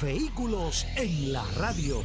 Vehículos en la radio.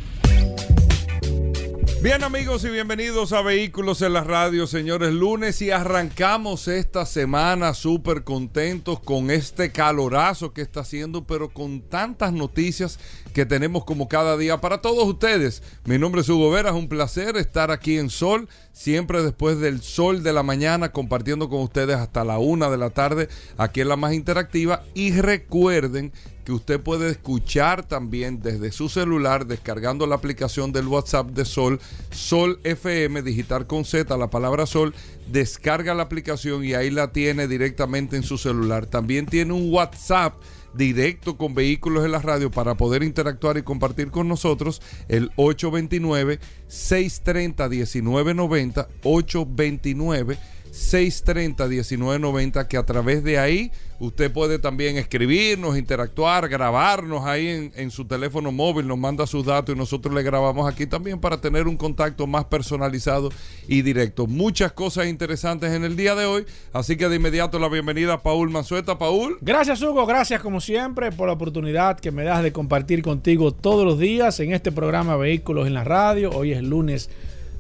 Bien amigos y bienvenidos a Vehículos en la Radio, señores, lunes y arrancamos esta semana súper contentos con este calorazo que está haciendo, pero con tantas noticias que tenemos como cada día para todos ustedes. Mi nombre es Hugo Vera, es un placer estar aquí en Sol, siempre después del sol de la mañana, compartiendo con ustedes hasta la una de la tarde, aquí en la más interactiva. Y recuerden que usted puede escuchar también desde su celular descargando la aplicación del WhatsApp de Sol, Sol FM, digital con Z, la palabra Sol, descarga la aplicación y ahí la tiene directamente en su celular. También tiene un WhatsApp directo con vehículos en la radio para poder interactuar y compartir con nosotros el 829-630-1990, 829 630-1990, que a través de ahí usted puede también escribirnos, interactuar, grabarnos ahí en, su teléfono móvil, nos manda sus datos y nosotros le grabamos aquí también para tener un contacto más personalizado y directo. Muchas cosas interesantes en el día de hoy, así que de inmediato la bienvenida a Paul Manzueta. Paul. Gracias Hugo, gracias como siempre por la oportunidad que me das de compartir contigo todos los días en este programa Vehículos en la Radio. Hoy es lunes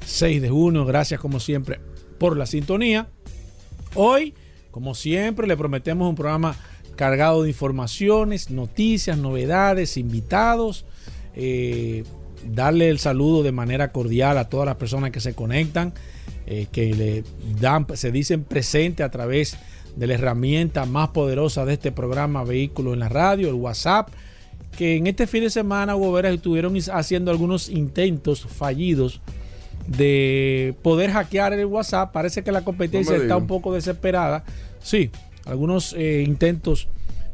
6 de junio, gracias como siempre por la sintonía. Hoy, como siempre, le prometemos un programa cargado de informaciones, noticias, novedades, invitados. Eh, darle el saludo de manera cordial a todas las personas que se conectan, eh, que le dan, se dicen presente a través de la herramienta más poderosa de este programa Vehículo en la Radio, el WhatsApp, que en este fin de semana, Hugo estuvieron haciendo algunos intentos fallidos de poder hackear el WhatsApp. Parece que la competencia no está un poco desesperada. Sí, algunos eh, intentos.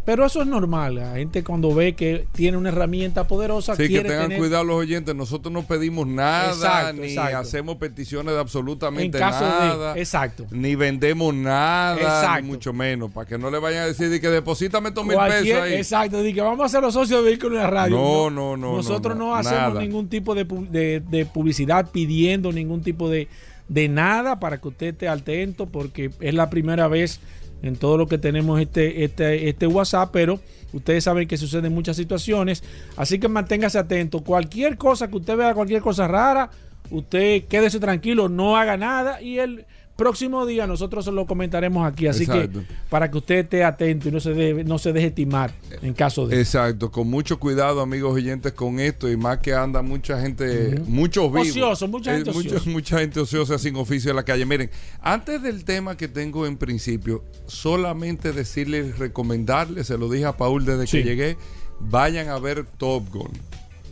Pero eso es normal. La gente cuando ve que tiene una herramienta poderosa. Sí, que tengan cuidado los oyentes. Nosotros no pedimos nada, exacto, ni exacto. hacemos peticiones de absolutamente nada. De, exacto. Ni vendemos nada, exacto. ni mucho menos. Para que no le vayan a decir que deposítame estos mil pesos ahí. Exacto, de que vamos a ser los socios de vehículos en la radio. No, no, no. Nosotros no, no, no hacemos nada. ningún tipo de, de, de, publicidad pidiendo ningún tipo de, de nada para que usted esté atento, porque es la primera vez en todo lo que tenemos este, este, este WhatsApp, pero ustedes saben que suceden muchas situaciones, así que manténgase atento. Cualquier cosa que usted vea, cualquier cosa rara, usted quédese tranquilo, no haga nada y el próximo día nosotros se lo comentaremos aquí, así Exacto. que para que usted esté atento y no se, deje, no se deje estimar en caso de... Exacto, con mucho cuidado amigos oyentes con esto y más que anda mucha gente, uh -huh. muchos vivos. Ocioso, mucha gente eh, ociosa. Mucha, mucha gente ociosa sin oficio en la calle. Miren, antes del tema que tengo en principio, solamente decirles, recomendarles, se lo dije a Paul desde Sí. que llegué, vayan a ver Top Gun.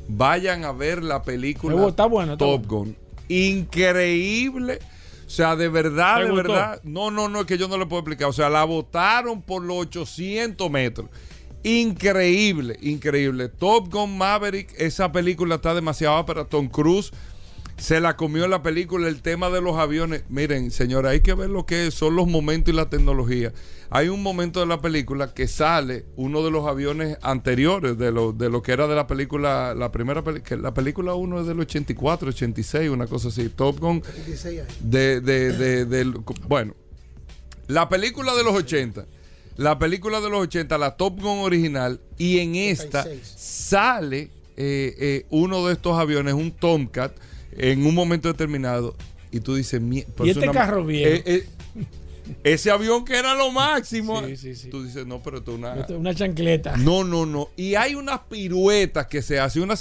Vayan a ver la película está está Top. Gun. Increíble. O sea, de verdad, ¿Te de gustó? verdad. No, no, no, es que yo no le puedo explicar. O sea, la votaron por los 800 metros. Increíble, increíble. Top Gun Maverick, esa película está demasiado para Tom Cruise. Se la comió en la película el tema de los aviones. Miren, señora, hay que ver lo que son los momentos y la tecnología. Hay un momento de la película que sale uno de los aviones anteriores de lo, de lo que era de la película, la primera película, la película 1 es del 84, 86, una cosa así. Top Gun de, de, de, de- bueno, la película de los 80, la película de los 80, la Top Gun original, y en esta 86. sale eh, eh, uno de estos aviones, un Tomcat, en un momento determinado, y tú dices, "Mie- pero Y es este carro viejo". eh, eh, ese avión que era lo máximo. Sí, sí, sí. Tú dices, no, pero esto es una. Una chancleta. No, no, no. Y hay unas piruetas que se hacen. Una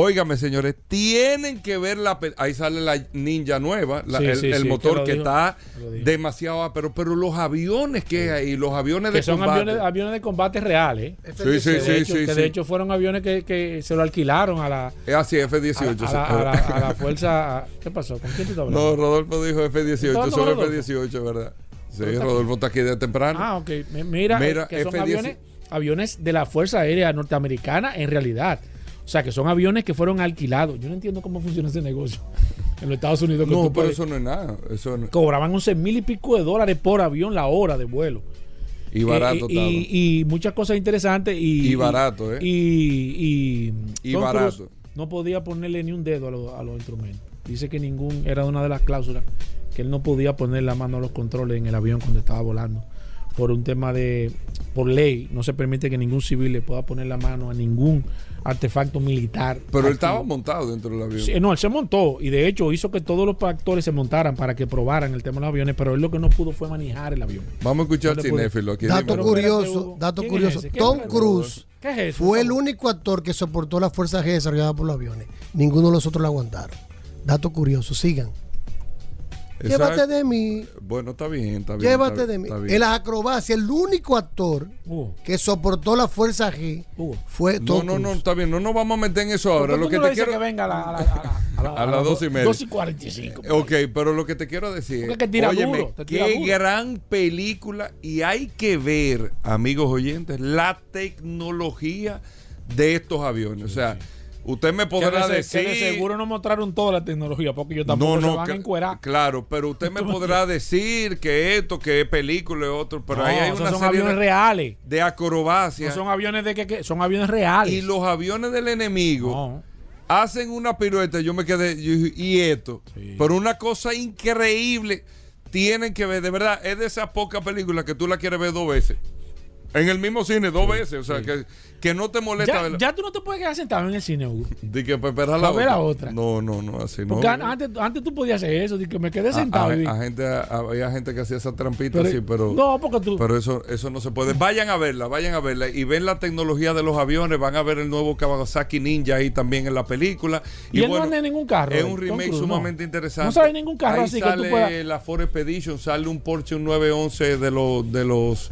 Óigame, señores, tienen que ver la. Ahí sale la ninja nueva, la- Sí, el, sí, el sí, motor que dijo, está demasiado. Pero, pero los aviones que hay, los aviones Que de son combate. aviones, aviones de combate reales. Sí, sí, Que, sí, de, hecho, sí, que sí. de hecho fueron aviones que, que se lo alquilaron a la, Es así, F-18. a la, a la- a la- a la fuerza. a- ¿Qué pasó? ¿Con quién tú estás hablando? No, Rodolfo dijo ¿Estás F-18. hablando Son con Rodolfo? F-18, ¿verdad? Sí, Rodolfo está aquí de temprano. Ah, ok. Mi- Mira, Mira, eh, que son F-10 aviones aviones de la Fuerza Aérea Norteamericana en realidad. O sea, que son aviones que fueron alquilados. Yo no entiendo cómo funciona ese negocio en los Estados Unidos. que No, pero puedes- eso no es nada. Eso no- Cobraban 11 mil y pico de dólares por avión la hora de vuelo. Y barato Eh, y, muchas cosas interesantes. Y, Y barato, ¿eh? Y, y, Y Tom barato. No podía ponerle ni un dedo a, los- a los instrumentos. Dice que ningún, era una de las cláusulas, que él no podía poner la mano a los controles en el avión cuando estaba volando. Por un tema de, por ley, no se permite que ningún civil le pueda poner la mano a ningún artefacto militar. Pero él estaba montado dentro del avión. Sí, no, él se montó y de hecho hizo que todos los actores se montaran para que probaran el tema de los aviones, pero él lo que no pudo fue manejar el avión. Vamos a escuchar No cinéfilo aquí. Dato curioso, dato ¿Quién es curioso. Tom? Cruise fue el único actor que soportó la fuerza G desarrollada por los aviones. Ninguno de los otros la aguantaron. Dato curioso, sigan. Exacto. Llévate de mí, Bueno, está bien, está bien. llévate está- de mí. En las acrobacias, el único actor Hugo, que soportó la fuerza G Hugo. fue No, Tom no, no, Cruise. está bien. No nos vamos a meter en eso ahora. ¿Por qué Lo que no te quiero. que venga a la- a la- a la- A las dos y media. 2 y 45. Ok, pero lo que te quiero decir Porque te tira óyeme, duro, te tira qué duro. gran película y hay que ver, amigos oyentes, la tecnología de estos aviones. o sea, usted me Que podrá de, decir que de seguro no mostraron toda la tecnología porque ellos tampoco se van cl- a encuerar. Claro, pero usted me podrá decir que esto, que es película y otro, pero No, ahí hay una son serie aviones de, reales. de acrobacias No son aviones de que, que- son aviones reales. y los aviones del enemigo No. hacen una pirueta, yo me quedé, yo y esto, Sí. pero una cosa increíble, tienen que ver, de verdad, es de esas pocas películas que tú la quieres ver dos veces. En el mismo cine, dos veces, o sea, que, que no te molesta Ya, ya tú no te puedes quedar sentado en el cine, Hugo. Di que pues, espera Pa' ver la otra. No, no, no, así no. Porque antes, antes tú podías hacer eso, de que me quedé A- sentado. a- vi. a gente, a- había gente que hacía esa trampita, Pero- sí, pero. no, porque tú. Pero eso, eso no se puede. Vayan a verla, vayan a verla y ven la tecnología de los aviones, van a ver el nuevo Kawasaki Ninja ahí también en la película. y él no anda en ningún carro. Es un remake no. sumamente interesante. No sale ningún carro Ahí así que tú sale puedas- la Ford Expedition, sale un Porsche un 911 de los de los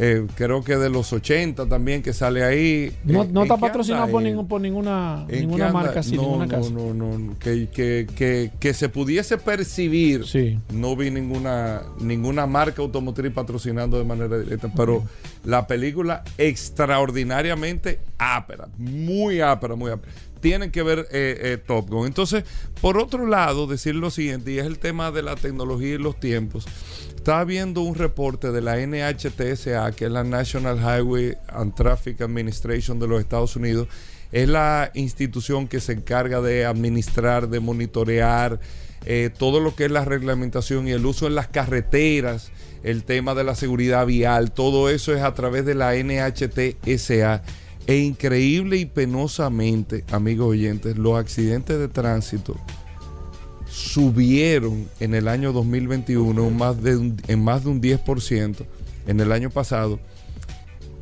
eh, creo que de los 80 también que sale ahí. No, Eh, no ¿en está patrocinado por, ningún, por ninguna, ¿En ninguna marca así, no, ninguna no, casa. No, no, no, que, que, que, que se pudiese percibir. Sí. No vi ninguna, ninguna marca automotriz patrocinando de manera directa, pero la película extraordinariamente ápera, muy ápera, muy ápera. Tienen que ver eh, eh, Top Gun. Entonces, por otro lado, decir lo siguiente, y es el tema de la tecnología y los tiempos. Estaba viendo un reporte de la NHTSA, que es la National Highway and Traffic Administration de los Estados Unidos. Es la institución que se encarga de administrar, de monitorear eh, todo lo que es la reglamentación y el uso en las carreteras, el tema de la seguridad vial, todo eso es a través de la NHTSA. E increíble y penosamente, amigos oyentes, los accidentes de tránsito subieron en el año 2021 más de un- en más de un 10% en el año pasado.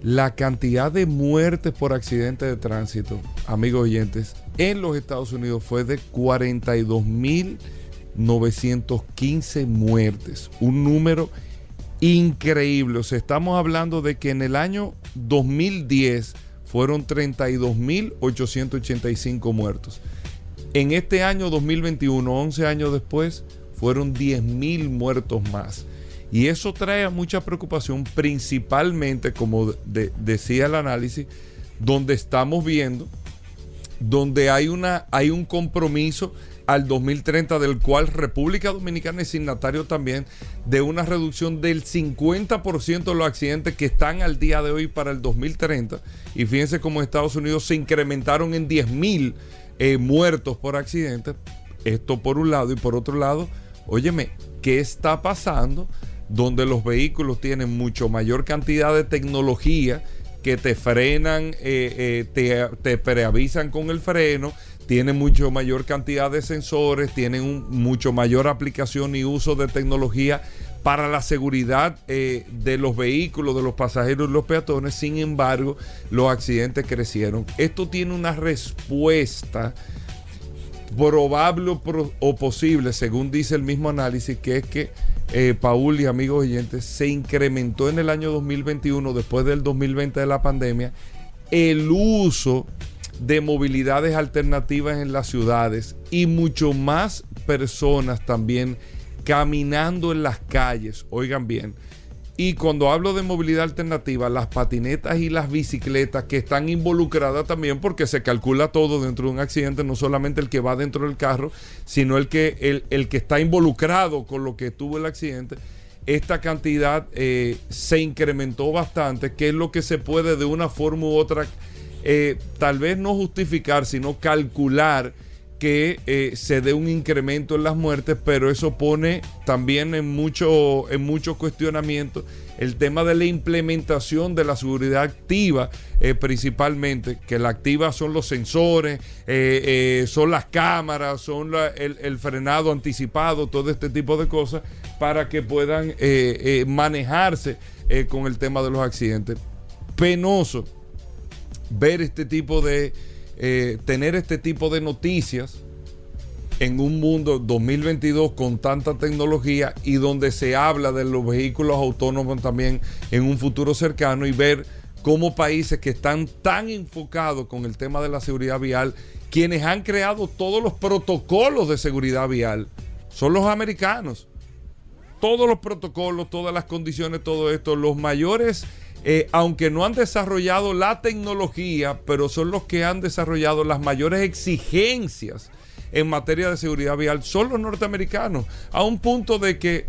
La cantidad de muertes por accidentes de tránsito, amigos oyentes, en los Estados Unidos fue de 42.915 muertes. Un número increíble. O sea, estamos hablando de que en el año 2010 fueron 32.885 muertos. En este año 2021, 11 años después, fueron 10.000 muertos más. Y eso trae mucha preocupación, principalmente, como de- decía el análisis, donde estamos viendo, donde hay, una, hay un compromiso al 2030 del cual República Dominicana es signatario también de una reducción del 50% de los accidentes que están al día de hoy para el 2030. Y fíjense cómo Estados Unidos se incrementaron en 10 mil eh, muertos por accidentes. Esto por un lado y por otro lado, óyeme, ¿qué está pasando? Donde los vehículos tienen mucho mayor cantidad de tecnología que te frenan, eh, eh, te, te preavisan con el freno, tienen mucho mayor cantidad de sensores, tienen mucho mayor aplicación y uso de tecnología para la seguridad eh, de los vehículos, de los pasajeros y los peatones. Sin embargo, los accidentes crecieron. Esto tiene una respuesta probable o, posible, según dice el mismo análisis, que es que eh, Paul y amigos oyentes, se incrementó en el año 2021, después del 2020 de la pandemia, el uso de movilidades alternativas en las ciudades y mucho más personas también caminando en las calles. Oigan bien, y cuando hablo de movilidad alternativa, las patinetas y las bicicletas que están involucradas también porque se calcula todo dentro de un accidente, no solamente el que va dentro del carro, sino el que, el, el que está involucrado con lo que tuvo el accidente. Esta cantidad eh, se incrementó bastante, que es lo que se puede de una forma u otra, eh, tal vez no justificar, sino calcular que eh, se dé un incremento en las muertes, pero eso pone también en mucho, en mucho cuestionamiento el tema de la implementación de la seguridad activa, eh, principalmente, que la activa son los sensores, eh, son las cámaras, son el, el, frenado anticipado, todo este tipo de cosas, para que puedan manejarse con el tema de los accidentes. Penoso ver este tipo de eh, tener este tipo de noticias en un mundo 2022 con tanta tecnología y donde se habla de los vehículos autónomos también en un futuro cercano y ver cómo países que están tan enfocados con el tema de la seguridad vial, quienes han creado todos los protocolos de seguridad vial, son los americanos. Todos los protocolos, todas las condiciones, todo esto, los mayores eh, aunque no han desarrollado la tecnología, pero son los que han desarrollado las mayores exigencias en materia de seguridad vial, son los norteamericanos, a un punto de que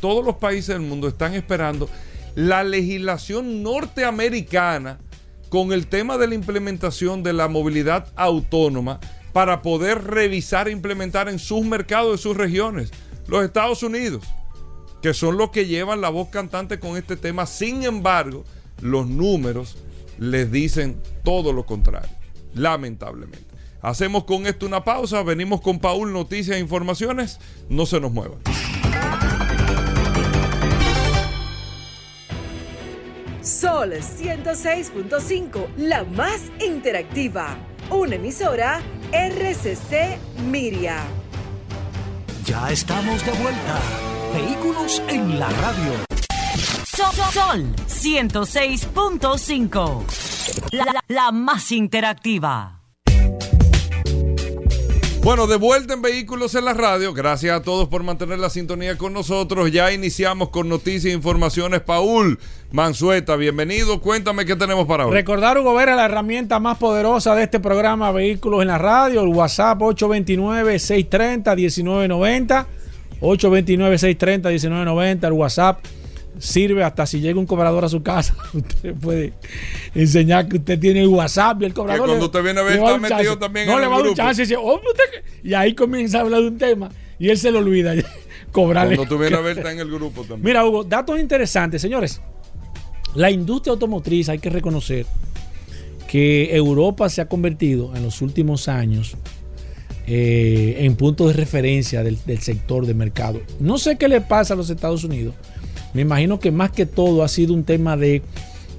todos los países del mundo están esperando la legislación norteamericana con el tema de la implementación de la movilidad autónoma para poder revisar e implementar en sus mercados de sus regiones. Los Estados Unidos, que son los que llevan la voz cantante con este tema. Sin embargo, los números les dicen todo lo contrario, lamentablemente. Hacemos con esto una pausa, venimos con Paul, noticias e informaciones, no se nos muevan. Sol 106.5, la más interactiva. Una emisora RCC Miria. Ya estamos de vuelta. Vehículos en la radio. Sol, 106.5. La, la, la más interactiva. Bueno, de vuelta en Vehículos en la Radio. Gracias a todos por mantener la sintonía con nosotros. Ya iniciamos con noticias e informaciones. Paul Mansueta, bienvenido. Cuéntame qué tenemos para hoy. Recordar, Hugo Vera, la herramienta más poderosa de este programa Vehículos en la Radio, el WhatsApp 829-630-1990. 829-630-1990, el WhatsApp sirve hasta si llega un cobrador a su casa. Usted puede enseñar que usted tiene el WhatsApp y el cobrador. Que cuando usted viene a ver, está metido también no, en le el va a un grupo. chance y dice, "Oh, usted-". y ahí comienza a hablar de un tema y él se lo olvida. Cobrarle. Cuando tú vienes a ver, está en el grupo también. Mira, Hugo, datos interesantes, señores. La industria automotriz, hay que reconocer que Europa se ha convertido en los últimos años eh, en punto de referencia del, del, sector de mercado. No sé qué le pasa a los Estados Unidos. Me imagino que más que todo ha sido un tema de,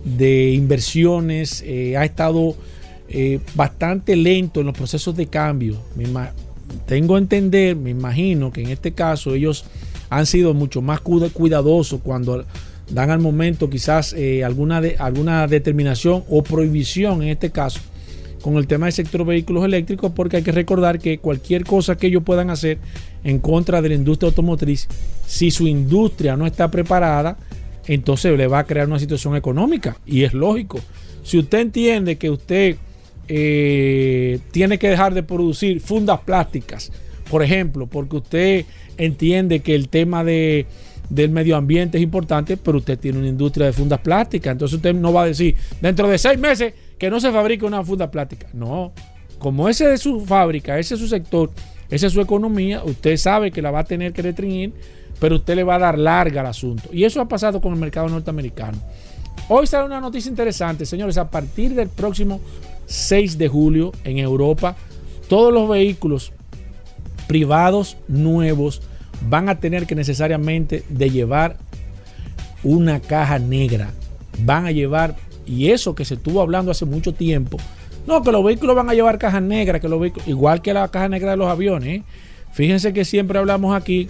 de inversiones, eh, ha estado eh, bastante lento en los procesos de cambio. Tengo a entender, me imagino que en este caso ellos han sido mucho más cuidadosos cuando dan al momento quizás eh, alguna, de, alguna determinación o prohibición en este caso con el tema del sector vehículos eléctricos porque hay que recordar que cualquier cosa que ellos puedan hacer en contra de la industria automotriz, si su industria no está preparada, entonces le va a crear una situación económica y es lógico. Si usted entiende que usted eh, tiene que dejar de producir fundas plásticas, por ejemplo, porque usted entiende que el tema de, del medio ambiente es importante, pero usted tiene una industria de fundas plásticas, entonces usted no va a decir, dentro de seis meses que no se fabrique una funda plástica. No, como ese es su fábrica, ese es su sector, esa es su economía, usted sabe que la va a tener que restringir, pero usted le va a dar larga al asunto. Y eso ha pasado con el mercado norteamericano. Hoy sale una noticia interesante, señores, a partir del próximo 6 de julio en Europa, todos los vehículos privados nuevos van a tener que necesariamente de llevar una caja negra. Van a llevar y eso que se estuvo hablando hace mucho tiempo. No, que los vehículos van a llevar cajas negras, que los vehículos, igual que la caja negra de los aviones. Fíjense que siempre hablamos aquí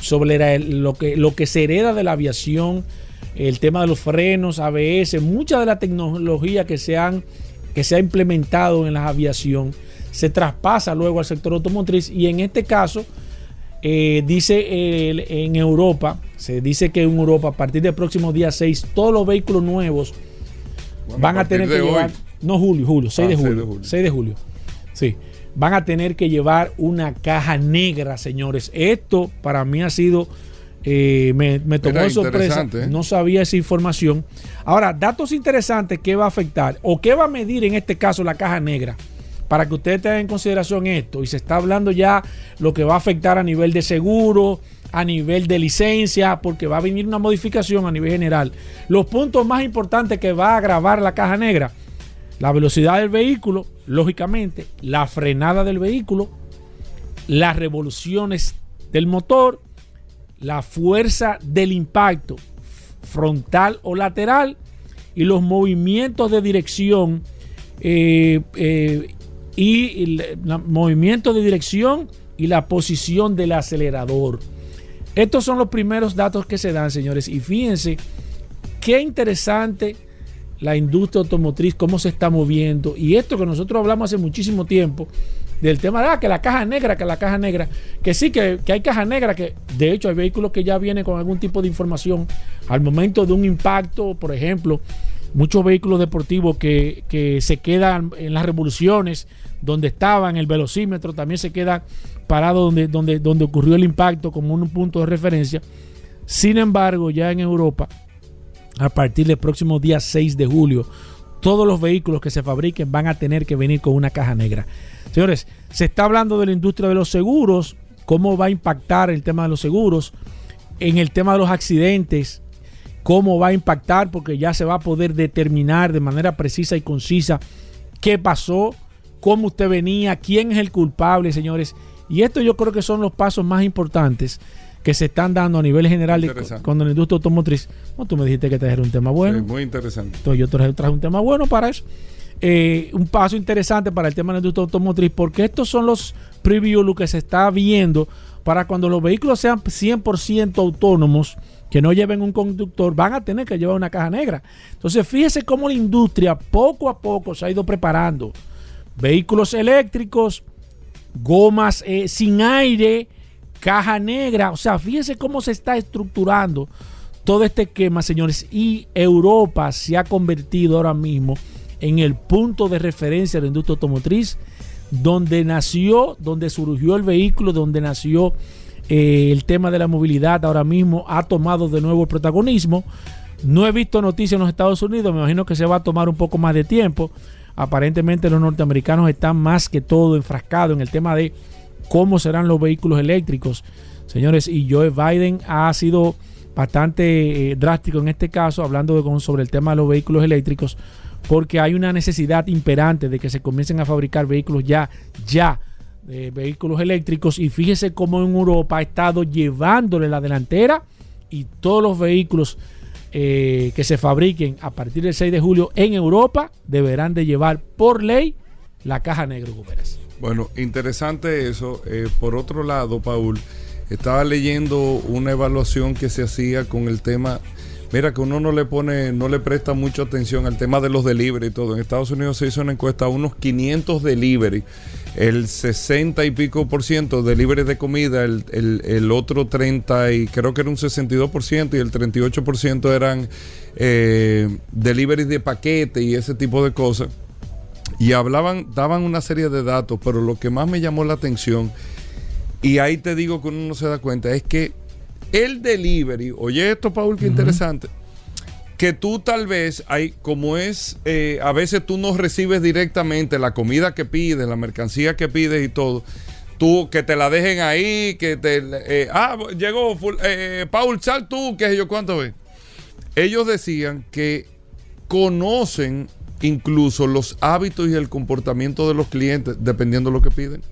sobre lo que, lo que se hereda de la aviación, el tema de los frenos, ABS, mucha de la tecnología que se, han, que se ha implementado en la aviación se traspasa luego al sector automotriz y en este caso eh, dice en Europa, se dice que en Europa a partir del próximo día 6, todos los vehículos nuevos van a, tener que hoy. llevar, no julio, julio, 6 Ah, de 6 de julio, julio. 6 de julio, sí, van a tener que llevar una caja negra, señores. Esto para mí ha sido, eh, me, me tomó de sorpresa, ¿eh? no sabía esa información. Ahora, datos interesantes que va a afectar o qué va a medir en este caso la caja negra. Para que ustedes tengan en consideración esto, y se está hablando ya lo que va a afectar a nivel de seguro, a nivel de licencia, porque va a venir una modificación a nivel general. Los puntos más importantes que va a agravar la caja negra, la velocidad del vehículo, lógicamente, la frenada del vehículo, las revoluciones del motor, la fuerza del impacto frontal o lateral y los movimientos de dirección eh, eh, y el de dirección y la posición del acelerador. Estos son los primeros datos que se dan, señores. Y fíjense qué interesante la industria automotriz, cómo se está moviendo. Y esto que nosotros hablamos hace muchísimo tiempo, del tema de ah, que la caja negra, que la caja negra, que sí, que, que hay caja negra, que de hecho hay vehículos que ya vienen con algún tipo de información al momento de un impacto, por ejemplo, muchos vehículos deportivos que, que se quedan en las revoluciones donde estaban, el velocímetro también se queda parado donde, donde, donde ocurrió el impacto como un punto de referencia. Sin embargo, ya en Europa, a partir del próximo día 6 de julio, todos los vehículos que se fabriquen van a tener que venir con una caja negra. Señores, se está hablando de la industria de los seguros, cómo va a impactar el tema de los seguros, en el tema de los accidentes, cómo va a impactar, porque ya se va a poder determinar de manera precisa y concisa qué pasó, cómo usted venía, quién es el culpable, señores. Y esto yo creo que son los pasos más importantes que se están dando a nivel general de, cuando la industria automotriz. No, tú me dijiste que trajera un tema bueno. Sí, muy interesante. Entonces yo traje, traje un tema bueno para eso. Eh, un paso interesante para el tema de la industria automotriz, porque estos son los previews, lo que se está viendo para cuando los vehículos sean 100% autónomos, que no lleven un conductor, van a tener que llevar una caja negra. Entonces fíjese cómo la industria poco a poco se ha ido preparando. Vehículos eléctricos, gomas eh, sin aire, caja negra. O sea, fíjese cómo se está estructurando todo este esquema, señores. Y Europa se ha convertido ahora mismo en el punto de referencia de la industria automotriz, donde nació, donde surgió el vehículo, donde nació eh, el tema de la movilidad. Ahora mismo ha tomado de nuevo el protagonismo. No he visto noticias en los Estados Unidos, me imagino que se va a tomar un poco más de tiempo. Aparentemente los norteamericanos están más que todo enfrascados en el tema de cómo serán los vehículos eléctricos. Señores, y Joe Biden ha sido bastante eh, drástico en este caso, hablando con- sobre el tema de los vehículos eléctricos, porque hay una necesidad imperante de que se comiencen a fabricar vehículos ya, ya, eh, vehículos eléctricos. Y fíjese cómo en Europa ha estado llevándole la delantera y todos los vehículos eh, que se fabriquen a partir del 6 de julio en Europa deberán de llevar por ley la caja negra. Bueno, interesante eso. Eh, por otro lado, Paul, estaba leyendo una evaluación que se hacía con el tema. Mira que uno no le pone, no le presta mucha atención al tema de los delivery y todo. En Estados Unidos se hizo una encuesta a unos 500 delivery. El 60 y pico por ciento delivery de comida, el, el- el otro 30 y creo que era un 62 por ciento y el 38 por ciento eran eh, delivery de paquete y ese tipo de cosas. Y hablaban, daban una serie de datos, pero lo que más me llamó la atención, y ahí te digo que uno no se da cuenta, es que el delivery, oye esto, Paul, qué interesante, que tú tal vez, hay, como es, eh, a veces tú no recibes directamente la comida que pides, la mercancía que pides y todo. Tú, que te la dejen ahí, que te... eh, ah, llegó eh, Paul, sal tú, qué sé yo, ¿cuánto ves? Ellos decían que conocen incluso los hábitos y el comportamiento de los clientes dependiendo de lo que piden.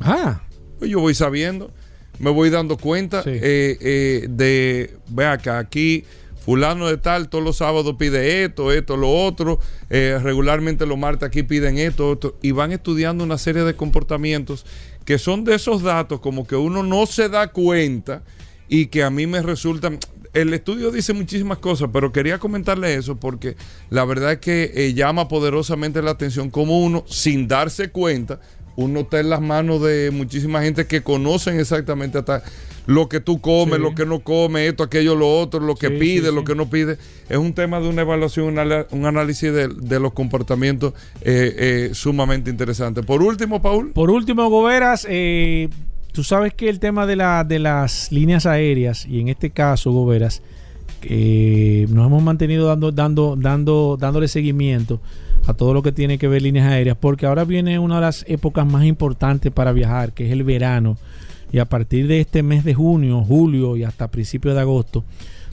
Ah, Pues yo voy sabiendo, me voy dando cuenta Sí. eh, de, vea que aquí fulano de tal todos los sábados pide esto, esto, lo otro, eh, regularmente los martes aquí piden esto, esto, y van estudiando una serie de comportamientos que son de esos datos como que uno no se da cuenta y que a mí me resultan... El estudio dice muchísimas cosas, pero quería comentarle eso porque la verdad es que eh, llama poderosamente la atención como uno, sin darse cuenta, uno está en las manos de muchísima gente que conocen exactamente hasta lo que tú comes, Sí. lo que no comes, esto, aquello, lo otro, lo que Sí, pide, sí, lo que no pide. Es un tema de una evaluación, un análisis de, de los comportamientos eh, eh, sumamente interesante. Por último, Paul. Por último, Goberas, eh, tú sabes que el tema de, la, de las líneas aéreas, y en este caso, Goberas, nos hemos mantenido dando, dando, dando, dándole seguimiento a todo lo que tiene que ver líneas aéreas, porque ahora viene una de las épocas más importantes para viajar, que es el verano. Y a partir de este mes de junio, julio y hasta principios de agosto,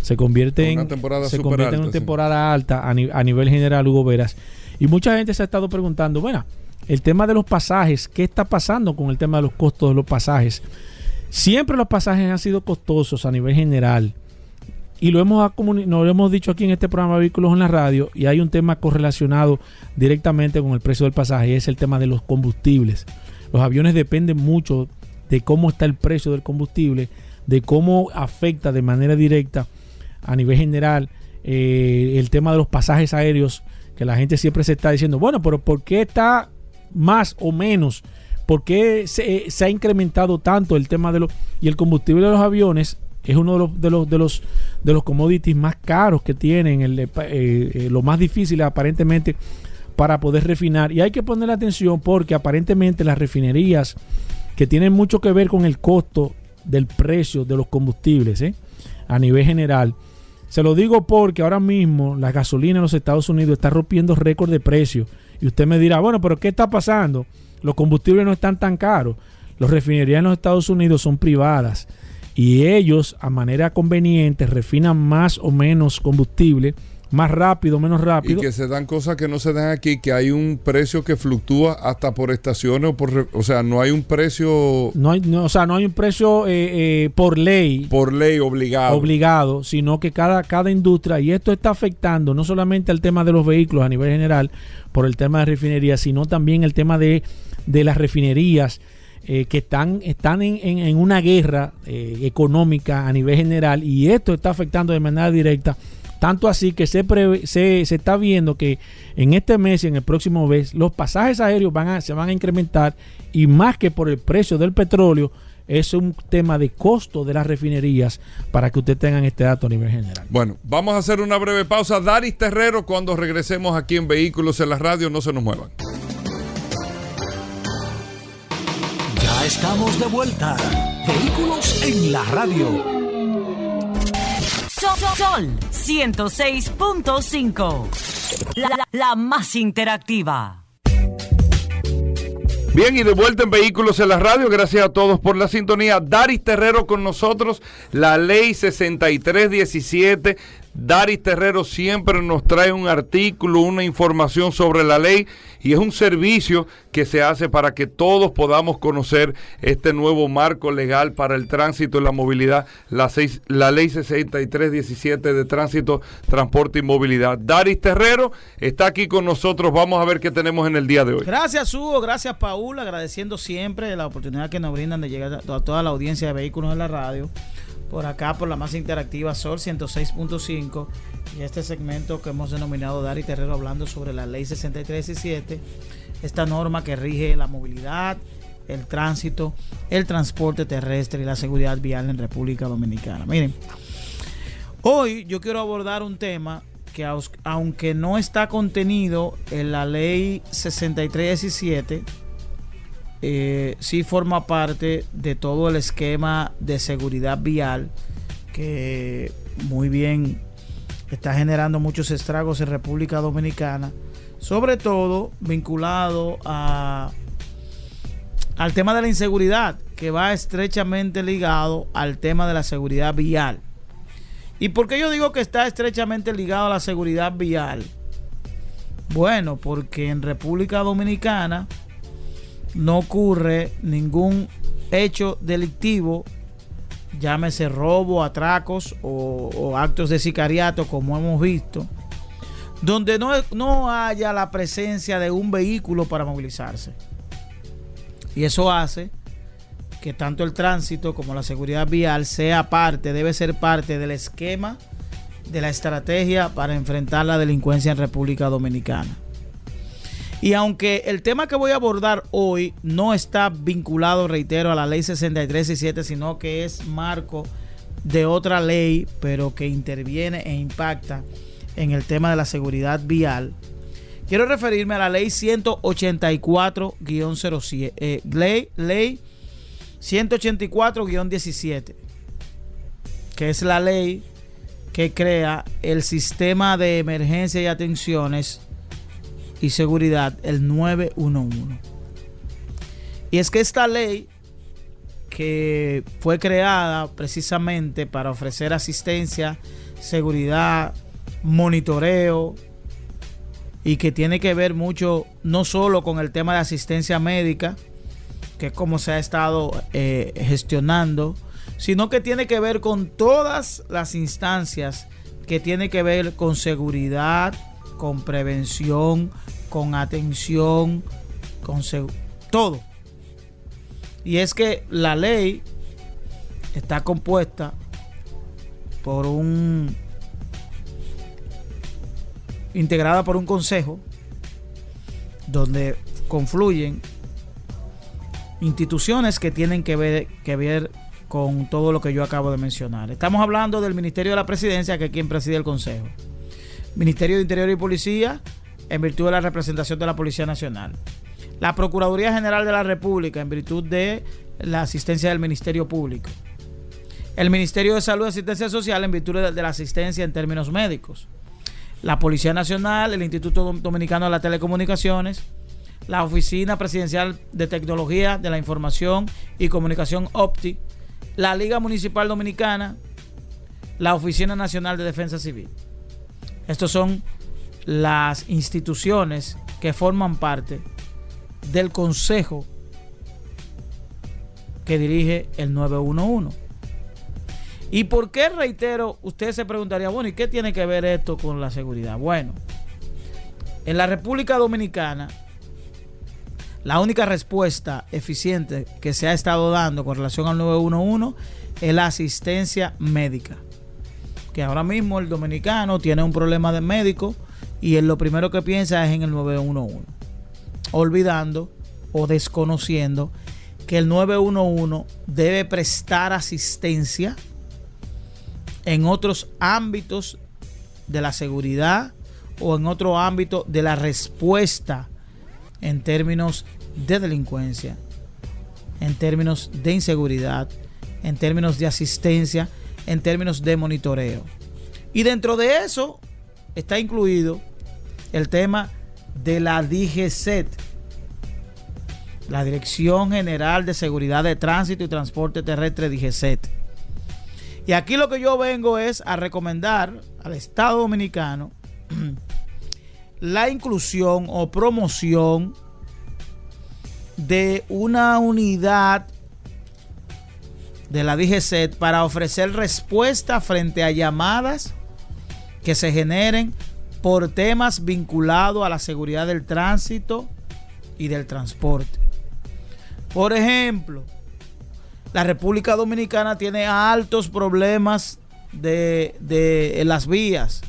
se convierte en, temporada se en una sí. temporada alta a, ni- a nivel general, Hugo Veras. Y mucha gente se ha estado preguntando, bueno, el tema de los pasajes, ¿qué está pasando con el tema de los costos de los pasajes? Siempre los pasajes han sido costosos a nivel general. Y lo hemos, nos lo hemos dicho aquí en este programa Vehículos en la Radio. Y hay un tema correlacionado directamente con el precio del pasaje. Y es el tema de los combustibles. Los aviones dependen mucho de cómo está el precio del combustible, de cómo afecta de manera directa a nivel general eh, el tema de los pasajes aéreos, que la gente siempre se está diciendo, bueno, pero ¿por qué está más o menos? ¿Por qué se, se ha incrementado tanto el tema de los... Y el combustible de los aviones es uno de los, de los, de los, de los commodities más caros que tienen, el, eh, eh, lo más difícil aparentemente para poder refinar. Y hay que poner atención porque aparentemente las refinerías que tienen mucho que ver con el costo del precio de los combustibles ¿eh? a nivel general. Se lo digo porque ahora mismo la gasolina en los Estados Unidos está rompiendo récord de precio. Y usted me dirá, bueno, pero ¿qué está pasando? Los combustibles no están tan caros. Las refinerías en los Estados Unidos son privadas y ellos a manera conveniente refinan más o menos combustible, más rápido, menos Y rápido. que se dan cosas que no se dan aquí, que hay un precio que fluctúa hasta por estaciones o por... O sea, no hay un precio No hay, no, o sea, no hay un precio eh, eh, por ley por ley obligado. obligado, sino que cada, cada industria, y esto está afectando no solamente al tema de los vehículos a nivel general, por el tema de refinería, sino también el tema de, de las refinerías eh, que están, están en, en- una guerra eh, económica a nivel general, y esto está afectando de manera directa. Tanto así que se, prevé- se, se está viendo que en este mes y en el próximo mes los pasajes aéreos van a, se van a incrementar y más que por el precio del petróleo, es un tema de costo de las refinerías para que ustedes tengan este dato a nivel general. Bueno, vamos a hacer una breve pausa. Daris Terrero, cuando regresemos aquí en Vehículos en la Radio, no se nos muevan. Ya estamos de vuelta. Vehículos en la radio. Sol, Sol 106.5. La, la- la más interactiva. Bien, y de vuelta en Vehículos en la Radio, gracias a todos por la sintonía. Daris Terrero con nosotros, la ley 6317. Daris Terrero siempre nos trae un artículo, una información sobre la ley y es un servicio que se hace para que todos podamos conocer este nuevo marco legal para el tránsito y la movilidad, la, ley 6317 de tránsito, transporte y movilidad. Daris Terrero está aquí con nosotros, vamos a ver qué tenemos en el día de hoy. Gracias Hugo, gracias Paul, agradeciendo siempre la oportunidad que nos brindan de llegar a toda la audiencia de vehículos en la radio. Por acá, por la más interactiva Sol 106.5 y este segmento que hemos denominado Dar y Terrero hablando sobre la ley 6317, esta norma que rige la movilidad, el tránsito, el transporte terrestre y la seguridad vial en República Dominicana. Miren, hoy yo quiero abordar un tema que aunque no está contenido en la ley 6317, eh, sí forma parte de todo el esquema de seguridad vial que muy bien está generando muchos estragos en República Dominicana, sobre todo vinculado a al tema de la inseguridad, que va estrechamente ligado al tema de la seguridad vial. ¿Y por qué yo digo que está estrechamente ligado a la seguridad vial? Bueno, porque en República Dominicana no ocurre ningún hecho delictivo, llámese robo, atracos o, o actos de sicariato, como hemos visto, donde no, no haya la presencia de un vehículo para movilizarse. Y eso hace que tanto el tránsito como la seguridad vial sea parte, debe ser parte del esquema de la estrategia para enfrentar la delincuencia en República Dominicana. Y aunque el tema que voy a abordar hoy no está vinculado, reitero, a la ley 63 y 7, sino que es marco de otra ley, pero que interviene e impacta en el tema de la seguridad vial, quiero referirme a la ley 184-07, eh, ley, ley 184-17, que es la ley que crea el sistema de emergencia y atenciones y seguridad, el 911. Y es que esta ley, que fue creada precisamente para ofrecer asistencia, seguridad, monitoreo, y que tiene que ver mucho no solo con el tema de asistencia médica, que es como se ha estado eh, gestionando, sino que tiene que ver con todas las instancias que tiene que ver con seguridad, con prevención, con atención, con todo. Y es que la ley está compuesta por un integrada por un consejo donde confluyen instituciones que tienen que ver, que ver con todo lo que yo acabo de mencionar. Estamos hablando del Ministerio de la Presidencia, que es quien preside el Consejo. Ministerio de Interior y Policía, en virtud de la representación de la Policía Nacional. La Procuraduría General de la República, en virtud de la asistencia del Ministerio Público. El Ministerio de Salud y Asistencia Social, en virtud de la asistencia en términos médicos. La Policía Nacional, el Instituto Dominicano de las Telecomunicaciones, la Oficina Presidencial de Tecnología de la Información y Comunicación OPTI, la Liga Municipal Dominicana, la Oficina Nacional de Defensa Civil. Estas son las instituciones que forman parte del consejo que dirige el 911. ¿Y por qué, reitero, usted se preguntaría, bueno, ¿y qué tiene que ver esto con la seguridad? Bueno, en la República Dominicana la única respuesta eficiente que se ha estado dando con relación al 911 es la asistencia médica. Que ahora mismo el dominicano tiene un problema de médico y él lo primero que piensa es en el 911. Olvidando o desconociendo que el 911 debe prestar asistencia en otros ámbitos de la seguridad o en otro ámbito de la respuesta en términos de delincuencia, en términos de inseguridad, en términos de asistencia, en términos de monitoreo. Y dentro de eso está incluido el tema de la DGCET, la Dirección General de Seguridad de Tránsito y Transporte Terrestre DGCET. Y aquí lo que yo vengo es a recomendar al Estado Dominicano la inclusión o promoción de una unidad de la DGCET para ofrecer respuesta frente a llamadas que se generen por temas vinculados a la seguridad del tránsito y del transporte. Por ejemplo, la República Dominicana tiene altos problemas de, de las vías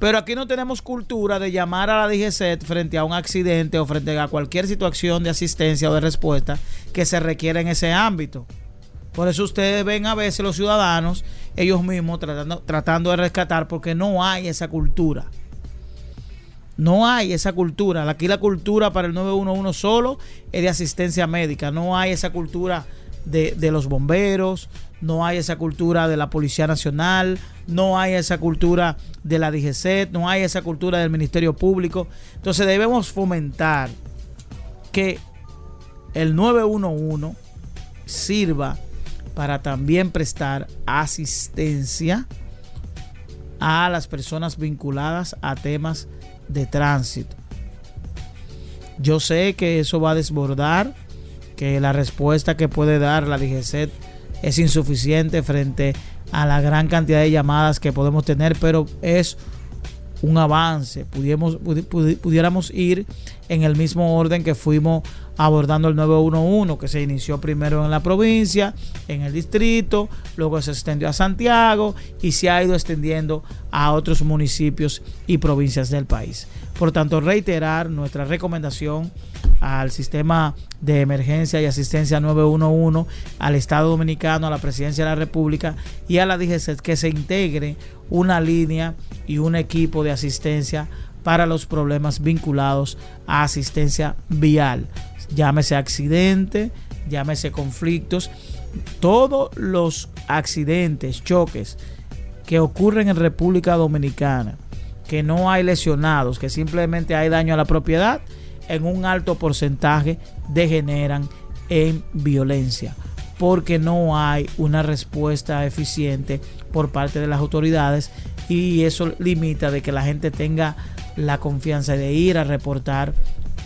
pero aquí no tenemos cultura de llamar a la DGCET frente a un accidente o frente a cualquier situación de asistencia o de respuesta que se requiera en ese ámbito. Por eso ustedes ven a veces los ciudadanos, ellos mismos tratando, tratando de rescatar porque no hay esa cultura. No hay esa cultura. Aquí la cultura para el 911 solo es de asistencia médica. No hay esa cultura de, de los bomberos, no hay esa cultura de la Policía Nacional, no hay esa cultura de la DGC, no hay esa cultura del Ministerio Público. Entonces debemos fomentar que el 911 sirva para también prestar asistencia a las personas vinculadas a temas de tránsito. Yo sé que eso va a desbordar, que la respuesta que puede dar la DGC es insuficiente frente a la gran cantidad de llamadas que podemos tener, pero es un avance, pudiéramos, pudi- pudi- pudiéramos ir en el mismo orden que fuimos abordando el 911, que se inició primero en la provincia, en el distrito, luego se extendió a Santiago y se ha ido extendiendo a otros municipios y provincias del país. Por tanto, reiterar nuestra recomendación al sistema de emergencia y asistencia 911, al Estado Dominicano, a la Presidencia de la República y a la DGC que se integre una línea y un equipo de asistencia para los problemas vinculados a asistencia vial. Llámese accidente, llámese conflictos, todos los accidentes, choques que ocurren en República Dominicana, que no hay lesionados, que simplemente hay daño a la propiedad, en un alto porcentaje degeneran en violencia, porque no hay una respuesta eficiente por parte de las autoridades y eso limita de que la gente tenga la confianza de ir a reportar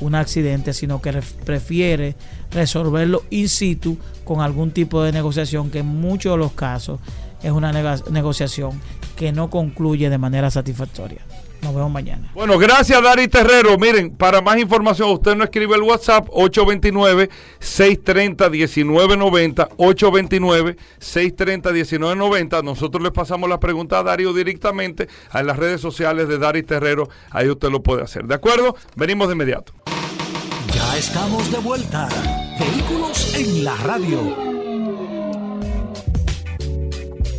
un accidente, sino que ref- prefiere resolverlo in situ con algún tipo de negociación que en muchos de los casos es una negociación que no concluye de manera satisfactoria. Nos vemos mañana. Bueno, gracias Dari Terrero. Miren, para más información, usted no escribe el WhatsApp 829-630-1990, 829-630-1990. Nosotros le pasamos la pregunta a Darío directamente a las redes sociales de Dari Terrero. Ahí usted lo puede hacer. ¿De acuerdo? Venimos de inmediato. Ya estamos de vuelta. Vehículos en la radio.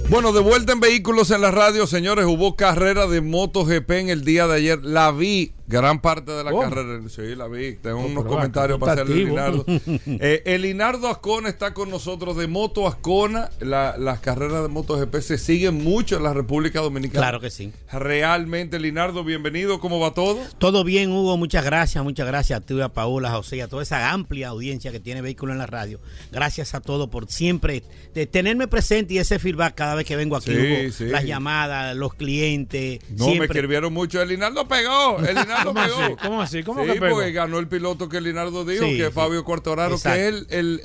Bueno, de vuelta en Vehículos en la Radio, señores. Hubo carrera de MotoGP en el día de ayer. La vi, gran parte de la ¿Cómo? carrera. Sí, la vi. Tengo Oh, unos comentarios para hacerle a. Linardo. Eh, el Linardo Ascona está con nosotros de Moto Ascona. La- las carreras de MotoGP se siguen mucho en la República Dominicana. Claro que sí. Realmente, Linardo, bienvenido. ¿Cómo va todo? Todo bien, Hugo. Muchas gracias. Muchas gracias a ti, a Paola, a José, y a toda esa amplia audiencia que tiene Vehículo en la Radio. Gracias a todos por siempre de tenerme presente y ese feedback cada vez que vengo aquí. Sí, Hugo. sí. Las llamadas, los clientes. No, me escribieron mucho. El Linardo pegó. El Linardo ¿Cómo pegó. así? ¿Cómo así? ¿Cómo sí, que pegó? porque ganó el piloto que Linardo dijo, Sí, que es sí. Fabio Exacto. que es el,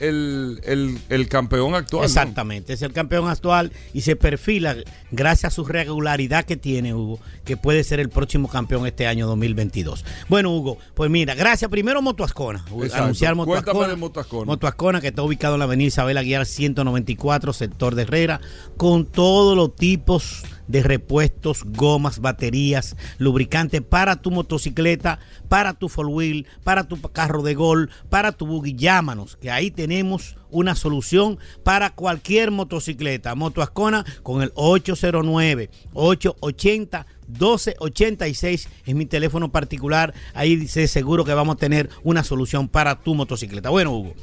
el, el, campeón actual. ¿no? Exactamente, es el campeón actual y se perfila, gracias a su regularidad que tiene, Hugo, que puede ser el próximo campeón este año 2022. Bueno, Hugo, pues mira, gracias primero Motoascona, Exacto. anunciar Motoascona. de Moto Ascona. Moto Ascona, que está ubicado en la avenida Isabel Aguiar 194, sector de Herrera, con todos los tipos de repuestos, gomas, baterías, lubricantes para tu motocicleta, para tu four wheel, para tu carro de gol, para tu buggy. Llámanos, que ahí tenemos una solución para cualquier motocicleta. Moto Ascona con el 809-880. 1286 es mi teléfono particular. Ahí dice seguro que vamos a tener una solución para tu motocicleta. Bueno, Hugo,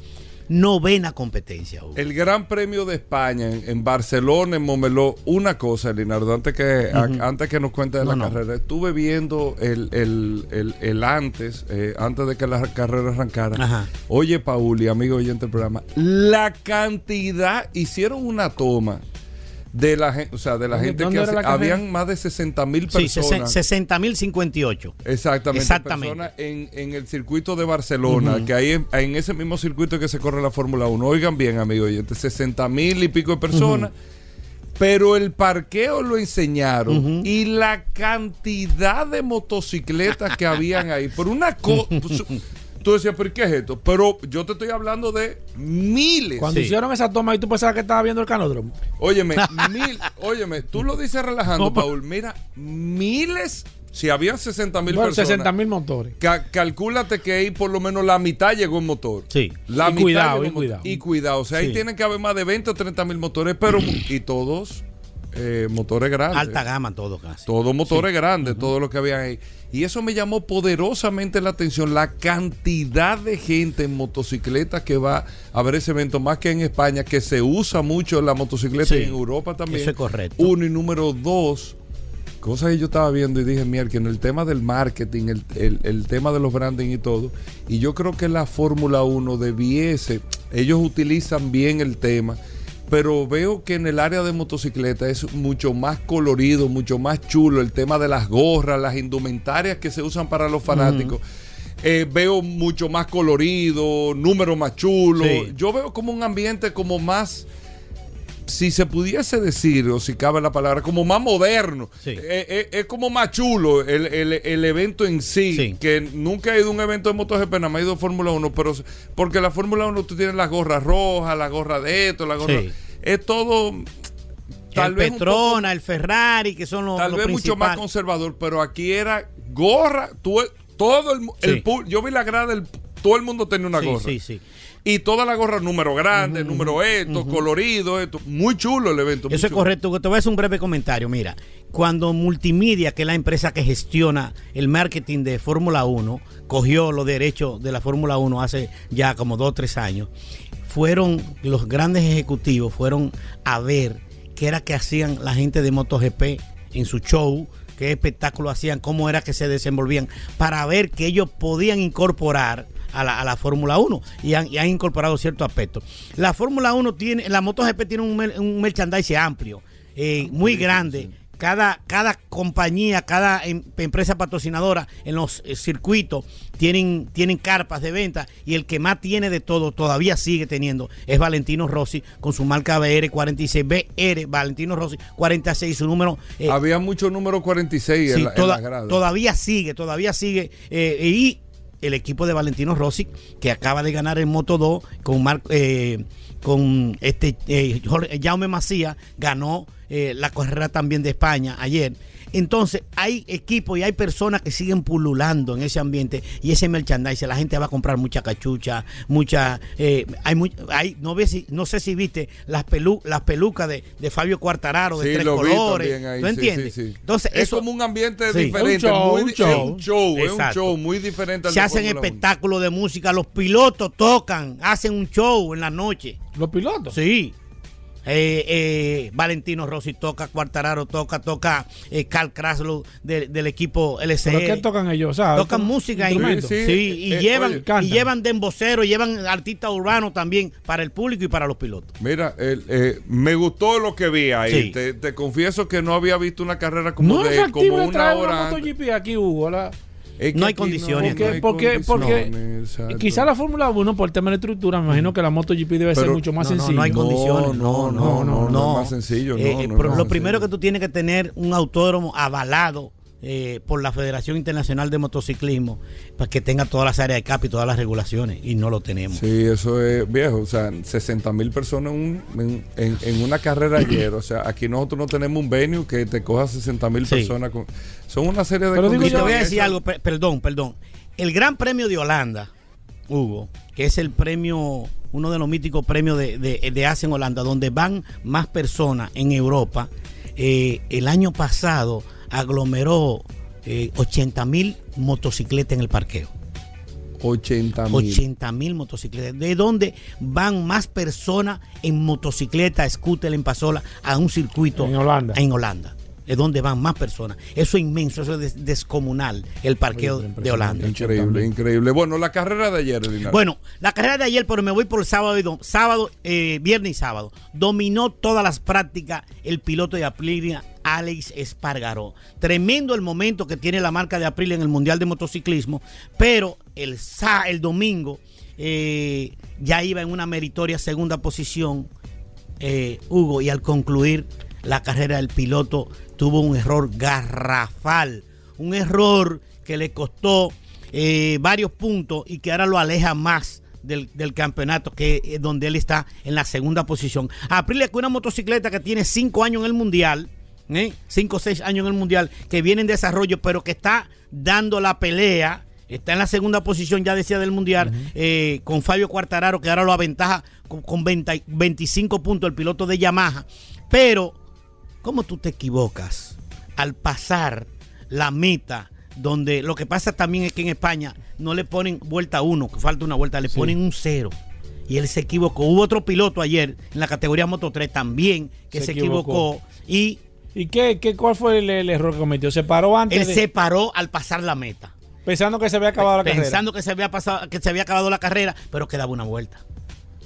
novena competencia, Hugo. El Gran Premio de España en, en Barcelona, en Momeló, una cosa, Linardo, antes que, a- antes que nos cuente de la No, carrera, estuve viendo el, el- el- el antes, eh, antes de que la carrera arrancara. Ajá. Oye, Paul y amigo oyente del programa, la cantidad, hicieron una toma de la gente, o sea, de la ¿Dónde- gente que hace- la habían más de 60 mil Sí, personas. 60.058. Exactamente, Exactamente. personas en, en el circuito de Barcelona, que ahí en, en ese mismo circuito que se corre la Fórmula 1. Oigan bien, amigos oyentes, 60 mil y pico de personas. Pero el parqueo lo enseñaron y la cantidad de motocicletas que habían ahí. Por una cosa. Tú decías, ¿pero qué es esto? Pero yo te estoy hablando de miles. Cuando Sí. hicieron esa toma y tú pensabas que estaba viendo el canódromo. Óyeme, mil, óyeme, tú lo dices relajando, No, Paul. Mira, miles, si habían 60 mil Bueno, personas. 60 mil motores. Ca- calcúlate que ahí por lo menos la mitad llegó en motor. Sí. La Y mitad cuidado, y cuidado. Y cuidado. O sea, ahí tienen que haber más de 20 o 30 mil motores, pero y todos eh, motores grandes. Alta gama todo casi. Todos motores grandes, todo lo que había ahí. Y eso me llamó poderosamente la atención, la cantidad de gente en motocicletas que va a ver ese evento, más que en España, que se usa mucho la motocicleta Sí, y en Europa también. eso es correcto. Uno y número dos, cosas que yo estaba viendo y dije, mira, que en el tema del marketing, el, el- el tema de los branding y todo, y yo creo que la Fórmula 1 debiese, ellos utilizan bien el tema, pero veo que en el área de motocicleta es mucho más colorido, mucho más chulo el tema de las gorras, las indumentarias que se usan para los fanáticos. Eh, veo mucho más colorido, números más chulos. Sí. Yo veo como un ambiente como más si se pudiese decir, o si cabe la palabra, como más moderno. Sí. Eh, eh, es como más chulo el, el- el evento en sí, Sí. que nunca he ido a un evento de MotoGP, nada más he ido a Fórmula 1, pero porque la Fórmula 1 tú tienes las gorras rojas, la gorra de esto, la gorra... Sí. Es todo... Tal el vez Petrona, el Ferrari, que son los, Tal los vez mucho más conservador, pero aquí era gorra, tú- todo el, Sí. el yo vi la grada del todo el mundo tenía una Sí, gorra. sí, sí. Y toda la gorra número grande, número esto, colorido, esto, muy chulo el evento. Eso es chulo. correcto. Te voy a hacer un breve comentario. Mira, cuando Multimedia, que es la empresa que gestiona el marketing de Fórmula 1, cogió los derechos de la Fórmula 1 hace ya como dos o tres años, fueron los grandes ejecutivos, fueron a ver qué era que hacían la gente de MotoGP en su show, qué espectáculo hacían, cómo era que se desenvolvían, para ver que ellos podían incorporar a la, a la Fórmula 1 y han, y han incorporado ciertos aspectos. La Fórmula 1 tiene, la MotoGP tiene un, un merchandising amplio, eh, muy grande. Cada, cada compañía, cada em- empresa patrocinadora en los eh, circuitos tienen, tienen carpas de venta y el que más tiene de todo, todavía sigue teniendo, es Valentino Rossi con su marca BR46, BR Valentino Rossi 46, su número eh, Había mucho número 46 Sí, en, la, toda- todavía sigue, todavía sigue. eh, y el equipo de Valentino Rossi, que acaba de ganar en Moto 2 con, Mar- eh, con este eh, Jorge- Jaume Macías, ganó eh, la carrera también de España ayer. Entonces, hay equipos y hay personas que siguen pululando en ese ambiente y ese merchandising. La gente va a comprar mucha cachucha, mucha. eh, hay, muy, hay no, ves si, no sé si viste las, pelu, las pelucas de, de Fabio Cuartararo de Sí, tres colores. ahí, ¿Tú sí, entiendes? sí, sí. Entonces, es eso, como un ambiente Sí. diferente, Un show, muy, un es un show, es un show muy diferente al se hacen Fórmula 1. espectáculos de música, los pilotos tocan, hacen un show en la noche. Los pilotos. Sí. Eh, eh, Valentino Rossi toca, Cuartararo toca, toca eh, Carl Kraslow de- del equipo LCE. ¿Pero qué tocan ellos? Tocan ¿tocan música y? Sí, sí, sí. y Eh, llevan oye, y llevan demboceros, llevan artistas urbanos también para el público y para los pilotos. Mira, el, eh, me gustó lo que vi ahí. Sí. Te, te confieso que no había visto una carrera como No de como una hora. una. MotoGP aquí, Hugo. la- Es que No hay condiciones. no hay Porque, porque, porque quizá la Fórmula 1, por el tema de la estructura, me imagino que la MotoGP debe ser mucho más no, no, sencilla. no hay No, condiciones. no, no, no, no es más sencillo, Eh, eh, pero lo primero sencillo. que tú tienes que tener un autódromo avalado eh, por la Federación Internacional de Motociclismo para que tenga todas las áreas de cap y todas las regulaciones y no lo tenemos. Sí, eso es viejo. O sea, 60 mil personas en, un- en- en- en una carrera ayer. O sea, aquí nosotros no tenemos un venue que te coja 60 mil Sí. personas. Con, son una serie de Pero digo Y te voy a decir algo, per- perdón, perdón. El Gran Premio de Holanda, Hugo, que es el premio, uno de los míticos premios de, de, de ACE en Holanda, donde van más personas en Europa, eh, el año pasado aglomeró eh, 80 mil motocicletas en el parqueo. 80 mil. 80 mil motocicletas. ¿De dónde van más personas en motocicleta, scooter, en pasola a un circuito? En Holanda. En Holanda. Es donde van más personas. Eso es inmenso, eso es des- descomunal, el parqueo Oye, de Holanda. Increíble, increíble. Bueno, la carrera de ayer, Linares. Bueno, la carrera de ayer, pero me voy por el sábado, y dom- sábado eh, viernes y sábado. Dominó todas las prácticas el piloto de Aprilia, Alex Espargaró. Tremendo el momento que tiene la marca de Aprilia en el Mundial de Motociclismo, pero el, sa- el domingo eh, ya iba en una meritoria segunda posición, eh, Hugo, y al concluir la carrera el piloto tuvo un error garrafal, un error que le costó eh, varios puntos y que ahora lo aleja más del, del campeonato, que donde él está en la segunda posición. Aprilia que una motocicleta que tiene cinco años en el mundial, ¿eh? cinco o seis años en el mundial, que viene en desarrollo, pero que está dando la pelea. Está en la segunda posición, ya decía, del Mundial, eh, con Fabio Cuartararo, que ahora lo aventaja con, con 20 25 puntos el piloto de Yamaha. Pero, ¿cómo tú te equivocas al pasar la meta? Donde lo que pasa también es que en España no le ponen vuelta uno, que falta una vuelta, le ponen un cero. Y él se equivocó. Hubo otro piloto ayer en la categoría Moto 3 también que se, Se equivocó. equivocó. y ¿Y qué, qué, cuál fue el, el error que cometió? ¿Se paró antes? él de- se paró al pasar la meta. pensando que se había acabado la pensando que se había pasado, que se había acabado la carrera, pero quedaba una vuelta.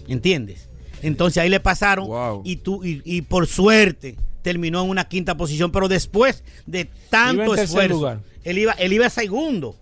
¿Entiendes? Entonces ahí le pasaron Wow. y tú y, y por suerte terminó en una quinta posición, pero después de tanto esfuerzo, lugar. él iba él iba segundo.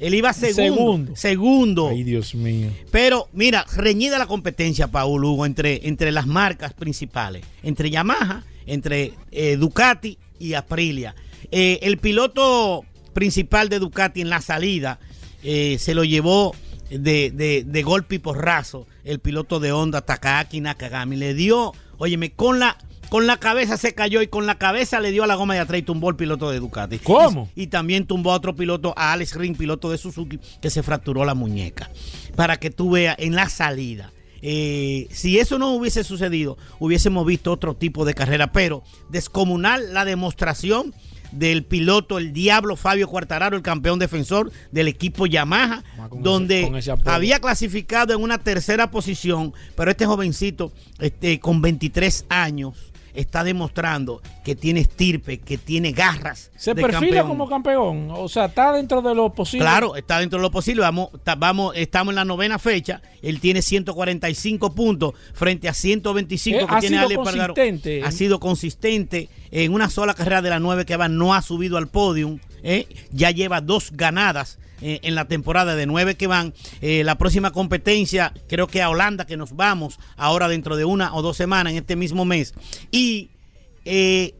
Él iba segundo. Segundo. Segundo. Ay, Dios mío. Pero mira, reñida la competencia, Paul Hugo, entre, entre las marcas principales, entre Yamaha, entre eh, Ducati y Aprilia. Eh, el piloto principal de Ducati en la salida eh, se lo llevó de, de- de golpe y porrazo el piloto de Honda Takaki Nakagami. Le dio, óyeme, con la, con la cabeza se cayó y con la cabeza le dio a la goma de atrás y tumbó el piloto de Ducati. ¿Cómo? Y, y también tumbó a otro piloto, a Alex Ring, piloto de Suzuki, que se fracturó la muñeca. Para que tú veas en la salida. Eh, si eso no hubiese sucedido, hubiésemos visto otro tipo de carrera, pero descomunal la demostración del piloto, el diablo Fabio Cuartararo, el campeón defensor del equipo Yamaha, Ah, ese- donde ese había clasificado en una tercera posición, pero este jovencito este, con 23 años está demostrando que tiene estirpe, que tiene garras. Se de perfila campeón. como campeón. O sea, está dentro de lo posible. Claro, está dentro de lo posible. Vamos, vamos, estamos en la novena fecha. Él tiene 145 puntos frente a 125 Eh, que ha tiene sido Ale consistente. Ha sido consistente en una sola carrera de la nueve que va, no ha subido al podium. eh. Ya lleva dos ganadas eh, en la temporada de nueve que van. Eh, la próxima competencia, creo que a Holanda, que nos vamos ahora dentro de una o dos semanas en este mismo mes. Y eh,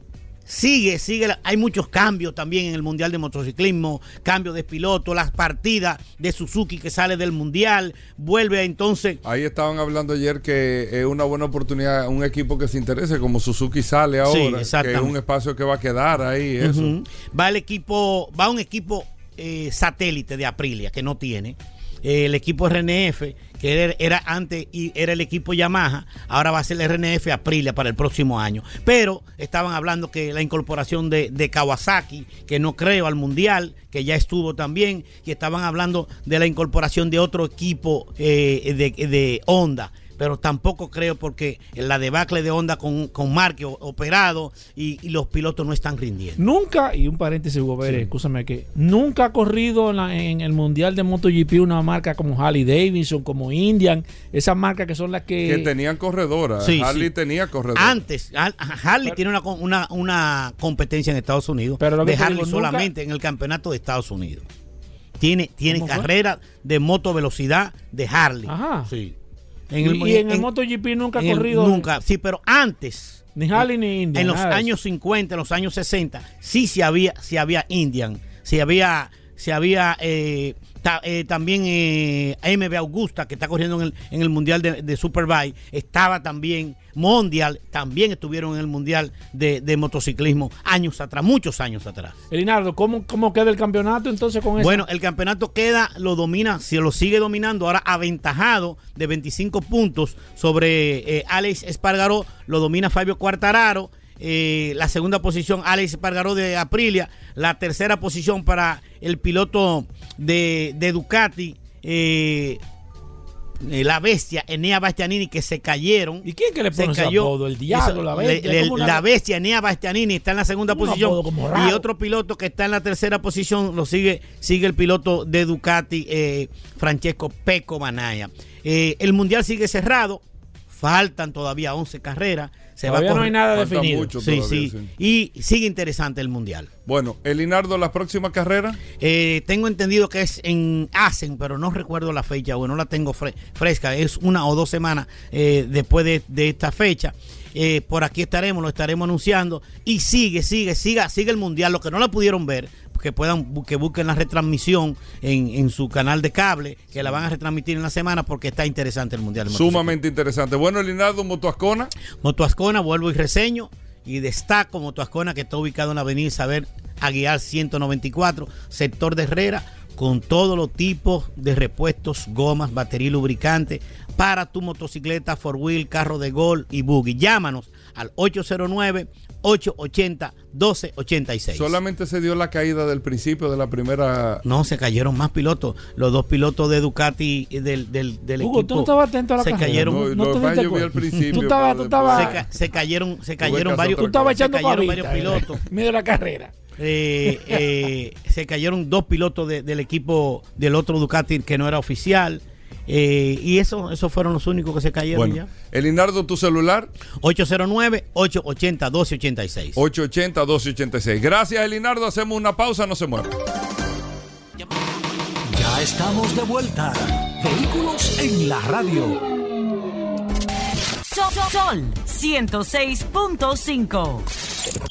sigue, sigue. hay muchos cambios también en el Mundial de Motociclismo, cambio de piloto, las partidas de Suzuki que sale del Mundial, vuelve entonces. Ahí estaban hablando ayer que es una buena oportunidad, un equipo que se interese, como Suzuki sale ahora, que es un espacio que va a quedar ahí. Eso. Va el equipo, va un equipo eh, satélite de Aprilia que no tiene. Eh, el equipo RNF, que era, antes y era el equipo Yamaha, ahora va a ser el RNF Aprilia para el próximo año. Pero estaban hablando que la incorporación de, Kawasaki, que no creo al Mundial, que ya estuvo también, y estaban hablando de la incorporación de otro equipo eh, de Honda pero tampoco creo porque la debacle de Honda con, con Marque operado y, y los pilotos no están rindiendo. Nunca, y un paréntesis, Hugo Pérez, escúchame que nunca ha corrido en, la- en el Mundial de MotoGP una marca como Harley Davidson, como Indian, esas marcas que son las que... Que tenían corredoras. Sí, Harley sí. tenía corredoras. Antes, Har- Harley tiene una, una, una competencia en Estados Unidos Pero lo que de Harley digo, nunca- solamente en el campeonato de Estados Unidos. Tiene, tiene carrera de moto velocidad de Harley. Ajá. Sí. Y, y en el MotoGP nunca ha en el- corrido... Nunca, sí, pero antes. Ni Harley ni Indian. en los nada años 50, en los años 60, sí se había, sí había Indian, sí había, sí había eh, ta- eh, también eh, MB Augusta, que está corriendo en el, en el Mundial de, de Superbike, estaba también Mundial, también estuvieron en el Mundial de, de motociclismo años atrás, muchos años atrás. Elinardo, ¿cómo, ¿cómo queda el campeonato entonces con eso? Bueno, el campeonato queda, lo domina, si lo sigue dominando, ahora aventajado de 25 puntos sobre eh, Alex Espargaró, lo domina Fabio Cuartararo. Eh, la segunda posición, Alex Espargaró de Aprilia. La tercera posición para el piloto de, de Ducati, eh, eh, la bestia, Enea Bastianini, que se cayeron. ¿Y quién que le Se pone ese cayó. apodo? El diablo, Eso, la le- bestia. le- una- la bestia, Enea Bastianini, está en la segunda Un posición. Y otro piloto que está en la tercera posición lo sigue, sigue el piloto de Ducati, eh, Francesco Peco Manaya. El mundial sigue cerrado. Faltan todavía 11 carreras. Se Todavía va a no hay nada Falta definido. mucho Sí, todavía, sí. Y sigue interesante el mundial. Bueno, Elinardo, la próxima carrera. Eh, tengo entendido que es en Asen, pero no recuerdo la fecha, bueno, no la tengo fre- fresca, es una o dos semanas eh, después de, de esta fecha. Eh, por aquí estaremos, lo estaremos anunciando. Y sigue, sigue, siga, sigue el mundial. Los que no la pudieron ver, que puedan, que busquen la retransmisión en, en su canal de cable, que la van a retransmitir en la semana porque está interesante el mundial. Sumamente interesante. Bueno, Elinardo Motoascona. Motoascona, vuelvo y reseño y destaco Motoascona que está ubicado en la avenida Isabel Aguiar 194, sector de Herrera, con todos los tipos de repuestos, gomas, batería y lubricante para tu motocicleta, four wheel, carro de gol y buggy. Llámanos al 809-880-1286. Solamente se dio la caída del principio de la primera. No, se cayeron más pilotos. Los dos pilotos de Ducati y del, del, del Hugo, equipo. tú no estabas atento a la se carrera. cayeron, No, no lo te yo vi cuenta. al principio. Tú estabas- tú estabas- se, ca- se cayeron, se cayeron varios. Tú estabas Se echando se cayeron varios eh, pilotos. medio de la carrera. Eh, eh, se cayeron dos pilotos de- del equipo del otro Ducati que no era oficial. Eh, y eso, esos fueron los únicos que se cayeron Bueno, ya. Elinardo, tu celular, 809-880-1286. 880-1286. Gracias, Elinardo. Hacemos una pausa, no se mueva. Ya estamos de vuelta. Vehículos en la radio. Sol, Sol 106.5.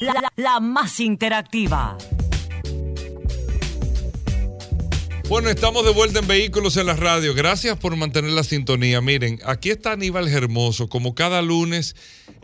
La, la- la más interactiva. Bueno, estamos de vuelta en Vehículos en la Radio. Gracias por mantener la sintonía. Miren, aquí está Aníbal Hermoso, como cada lunes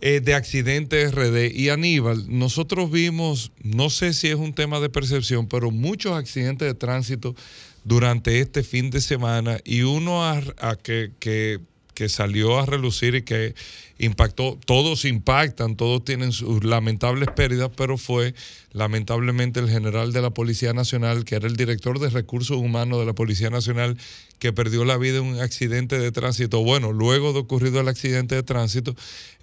eh, de Accidente RD. Y Aníbal, nosotros vimos, no sé si es un tema de percepción, pero muchos accidentes de tránsito durante este fin de semana y uno a, a que, que que salió a relucir y que impactó, todos impactan, todos tienen sus lamentables pérdidas, pero fue lamentablemente el general de la Policía Nacional, que era el director de recursos humanos de la Policía Nacional, que perdió la vida en un accidente de tránsito. Bueno, luego de ocurrido el accidente de tránsito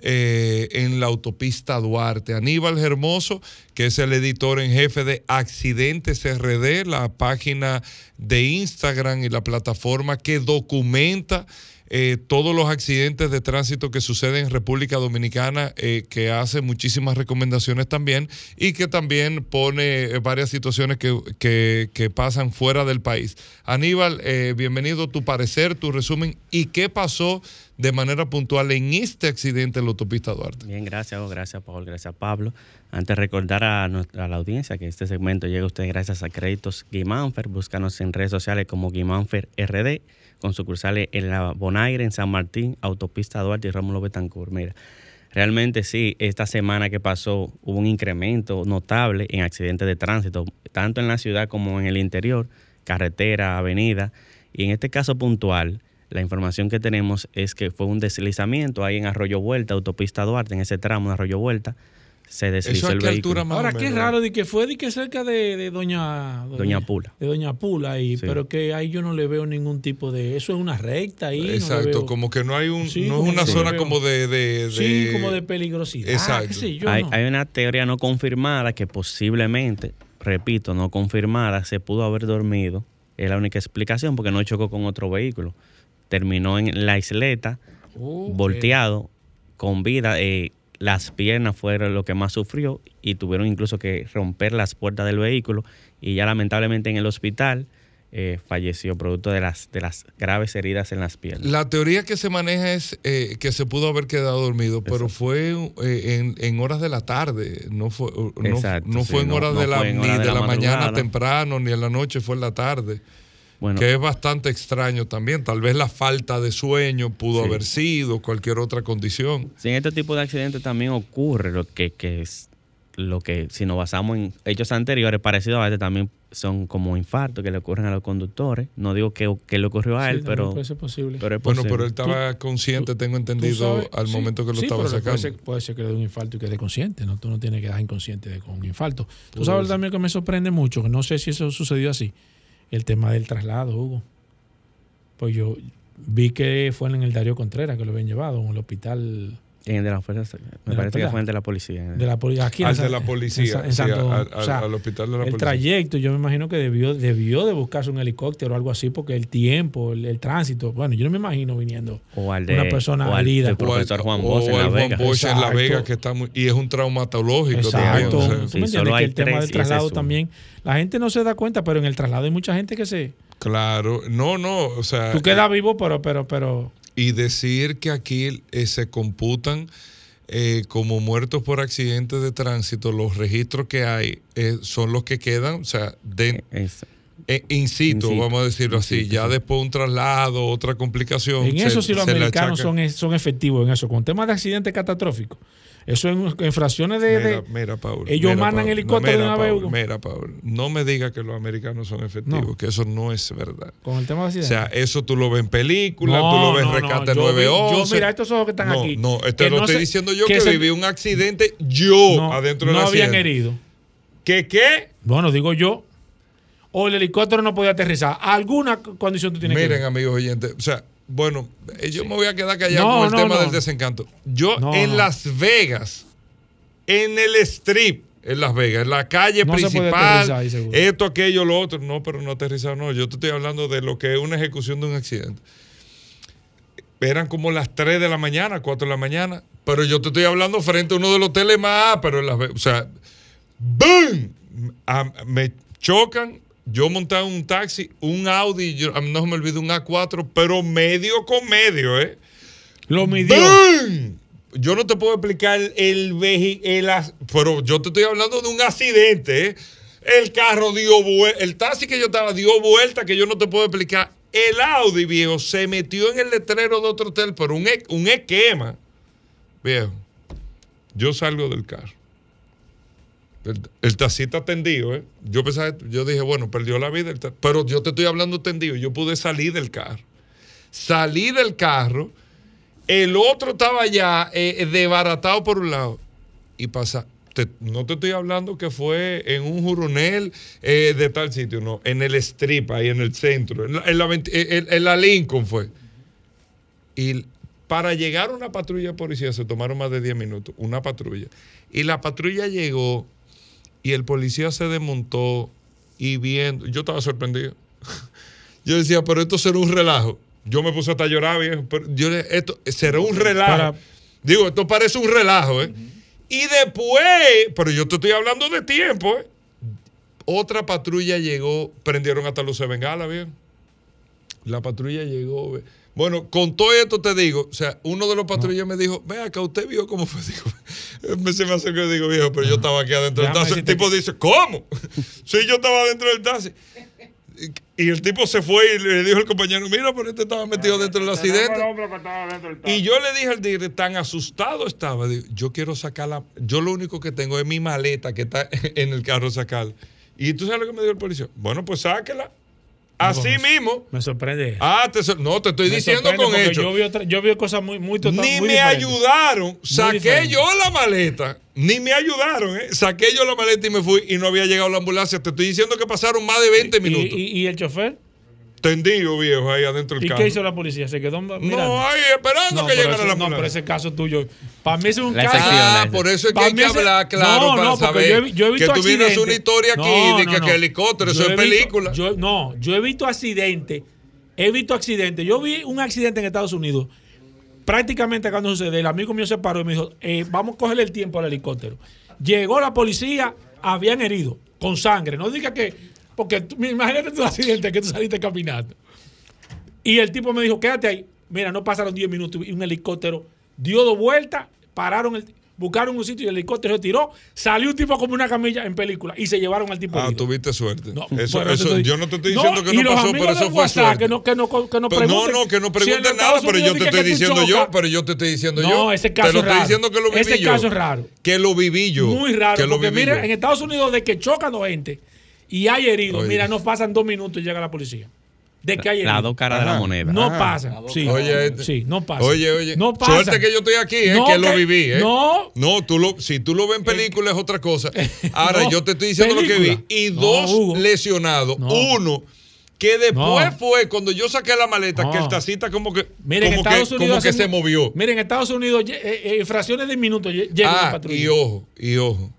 eh, en la autopista Duarte. Aníbal Hermoso, que es el editor en jefe de Accidentes RD, la página de Instagram y la plataforma que documenta eh, todos los accidentes de tránsito que suceden en República Dominicana, eh, que hace muchísimas recomendaciones también y que también pone eh, varias situaciones que, que- pasan fuera del país. Aníbal, eh, bienvenido, tu parecer, tu resumen y qué pasó de manera puntual en este accidente en la autopista Duarte. Bien, gracias, oh, gracias Paul, gracias Pablo. Antes recordar a, nuestra, la audiencia que este segmento llega a ustedes gracias a Créditos Guimánfer. Búscanos en redes sociales como Guimánfer RD, con sucursales en la Bonaire, en San Martín, Autopista Duarte y Rómulo Betancourt. Mira, realmente sí, esta semana que pasó hubo un incremento notable en accidentes de tránsito, tanto en la ciudad como en el interior, carretera, avenida. Y en este caso puntual, la información que tenemos es que fue un deslizamiento ahí en Arroyo Vuelta, autopista Duarte, en ese tramo de Arroyo Vuelta. Se deslizó ¿Eso a el qué vehículo. altura más Ahora, qué menos? raro de que fue de que cerca de, de Doña, Doña Pula. De Doña Pula ahí, Sí. pero que ahí yo no le veo ningún tipo de. Eso es una recta ahí. Exacto, como que no hay un, Sí, no es una zona como de, de- Sí, como de peligrosidad. Exacto. qué sé yo, hay, no. hay una teoría no confirmada que posiblemente, repito, no confirmada, se pudo haber dormido. Es la única explicación porque no chocó con otro vehículo. Terminó en la isleta, volteado, con vida. eh, las piernas fueron lo que más sufrió y tuvieron incluso que romper las puertas del vehículo. Y ya lamentablemente en el hospital eh, falleció producto de las, de las graves heridas en las piernas. La teoría que se maneja es eh, que se pudo haber quedado dormido, pero fue eh, en, en horas de la tarde, no fue, no, Exacto, no sí, fue en horas no de la, ni de de la, la mañana temprano, ni en la noche, fue en la tarde. Bueno, que es bastante extraño también. Tal vez la falta de sueño pudo Sí. haber sido, cualquier otra condición. Sí, en este tipo de accidentes también ocurre lo que, que es lo que si nos basamos en hechos anteriores parecidos a este también son como infartos que le ocurren a los conductores. No digo que, que le ocurrió a él, pero, puede ser posible. pero es Bueno, pero él estaba consciente, tengo Tú entendido, al sí, momento que lo sí, estaba pero sacando. Puede ser, puede ser que le dé un infarto y quede consciente, ¿no? Tú no tienes que dejar inconsciente de- con un infarto. Tú Puede sabes también que me sorprende mucho, que no sé si eso sucedió así, el tema del traslado, Hugo. Pues yo vi que fue en el Darío Contreras que lo habían llevado, en el hospital En el de la fuerza, me parece que fue el de la policía. de la policía. Aquí Al de la policía, al- Domingo. O sea, al- al hospital de la el policía. trayecto, yo me imagino que debió, debió de buscarse un helicóptero o algo así, porque el tiempo, el, el tránsito, bueno, yo no me imagino viniendo O al de una persona o al herida. del profesor Juan Bosch en La Juan Vega. Bosch en La. Vega, que está muy, y es un traumatológico Exacto. también. o sea, ¿Tú me Sí, entiendes? solo Que el tema del traslado también, la gente no se da cuenta, pero en el traslado hay mucha gente que se... claro, no, no, o sea, Tú quedas vivo, pero, pero, pero... y decir que aquí eh, se computan eh, como muertos por accidentes de tránsito, los registros que hay eh, son los que quedan, o sea, de, Es- eh, in, situ, In situ. vamos a decirlo así, situ, ya sí. después un traslado, otra complicación. En se- eso sí los americanos son, son efectivos en eso. Con temas de accidentes catastróficos. Eso en, en fracciones de... Mira, de- mira, Paul, ellos mira, mandan Paul, helicóptero de mira, una Paul. Mira, Paul, no me digas que los americanos son efectivos, No. que eso no es verdad. con el tema de O sea, eso tú lo ves en películas, No, tú lo ves en no, no, Rescate yo vi- 911. yo, mira, estos ojos que están no, aquí, No, que te lo no estoy se- diciendo yo que que, viví un accidente yo no, adentro del no habían herido. ¿Qué qué? Bueno, digo yo. O el helicóptero no podía aterrizar. ¿Alguna condición tú tienes que Miren, amigos oyentes, o sea, bueno, eh, yo me voy a quedar callado No, con el no, tema no. del desencanto. Yo No, en no. Las Vegas, en el strip, en Las Vegas, en la calle No se puede principal, ahí, esto, aquello, lo otro. No, pero no aterrizado, no. Yo te estoy hablando de lo que es una ejecución de un accidente. Eran como las 3 de la mañana, 4 de la mañana, pero yo te estoy hablando frente a uno de los hoteles más, pero en Las Vegas, o sea, ¡boom! A- me chocan yo montaba un taxi, un Audi, yo- no se me olvida un A4, pero medio con medio, ¿eh? Lo midió. ¡Bum! Yo no te puedo explicar el as- pero yo te estoy hablando de un accidente, ¿eh? El carro dio vuelta, el taxi que yo estaba dio vuelta que yo no te puedo explicar. El Audi, viejo, se metió en el letrero de otro hotel, pero un, e- un esquema. Viejo, yo salgo del carro. El, el taxista tendido, ¿eh? Yo pensaba, yo dije, bueno, perdió la vida, pero yo te estoy hablando tendido. Yo pude salir del carro. Salí del carro, el otro estaba ya eh, desbaratado por un lado. Y pasa, no te estoy hablando que fue en un juronel eh, de tal sitio, no, en el strip, ahí en el centro, en la, en- en la Lincoln fue. Y para llegar a una patrulla de policía se tomaron más de 10 minutos, una patrulla. Y la patrulla llegó y el policía se desmontó y viendo, yo estaba sorprendido. Yo decía, pero esto será un relajo. Yo me puse hasta a llorar, viejo. Pero yo le- esto será un relajo. Para- Digo, esto parece un relajo, ¿eh? Y después, pero yo te estoy hablando de tiempo, ¿eh? Otra patrulla llegó, prendieron hasta luces bengala, viejo. La patrulla llegó. ve. Bueno, con todo esto te digo, o sea, uno de los patrullas me dijo, vea que usted vio cómo fue. Digo, me se me acercó y digo, viejo, pero yo estaba aquí adentro del taxi. El tipo dice, ¿cómo? sí, yo estaba dentro del taxi. Y y el tipo se fue y le dijo al compañero, mira, pero este estaba metido dentro del accidente. Y yo le dije al tigre, tan asustado estaba, digo, yo quiero sacar la... Yo lo único que tengo es mi maleta que está en el carro sacar. Y tú sabes lo que me dijo el policía. Bueno, pues sáquela. Así No, mismo. Me sorprende. Ah, te so- no, te estoy Me diciendo con hechos. Yo vi, otra- yo vi cosas muy, muy total- Ni muy me diferentes. ayudaron. Saqué yo la maleta. Ni me ayudaron, ¿eh? Saqué yo la maleta y me fui y no había llegado la ambulancia. Te estoy diciendo que pasaron más de 20 ¿Y, minutos. y, y el chofer? Tendido, viejo, ahí adentro del ¿Y carro. qué hizo la policía? ¿Se quedó mirando? No, ahí esperando No, que llegara ese- la No, ambulancia. pero ese caso tuyo, para mí es un La caso... Ah, por eso es que hay que ese- hablar claro No, para no, saber yo he vi- yo he que tú vienes una historia aquí No, de no, que, no. que helicóptero, eso es visto- película. yo- no, yo he visto accidentes. He visto accidentes. Yo vi un accidente en Estados Unidos. Prácticamente cuando sucede, el amigo mío se paró y me dijo, eh, vamos a cogerle el tiempo al helicóptero. Llegó la policía, habían herido, con sangre. No diga que, porque tú- imagínate accidente que tú saliste caminando. Y el tipo me dijo, quédate ahí. Mira, no pasaron 10 minutos y un helicóptero dio dos vueltas, pararon, el, buscaron un sitio y el helicóptero se tiró. Salió un tipo como una camilla en película y se llevaron al tipo. Ah, herido. tuviste suerte. No, eso, estoy- yo no te estoy No, diciendo que no pasó, pero eso fue suerte. Que no, que no, que no Pero no, no, que no pregunten nada, pero yo te estoy diciendo yo, pero yo te estoy diciendo No, yo. ese caso Te lo es estoy raro. diciendo que lo viví Ese yo. caso es raro. Que lo viví yo. Muy raro, Que porque mira, en Estados Unidos de que chocan dos gente y hay heridos, Oye. mira, no pasan dos minutos y llega la policía. De que hay heridos. Las dos caras de la moneda. No Ajá. pasa. Sí, Oye, este- sí, no pasa. Oye, oye. No pasa. Suerte que yo estoy aquí, ¿eh? No, que lo viví, ¿eh? no. No, tú lo, si tú lo ves en película es otra cosa. Ahora, No, yo te estoy diciendo lo que vi. Y No, dos Hugo. lesionados. No. Uno que después No. fue cuando yo saqué la maleta, No. que el tacita como que, Miren, en como Estados que, Unidos como que hacen- se movió. Miren, en Estados Unidos, eh, eh, en fracciones de minutos lle- llega la Ah, patrulla. y ojo, y ojo.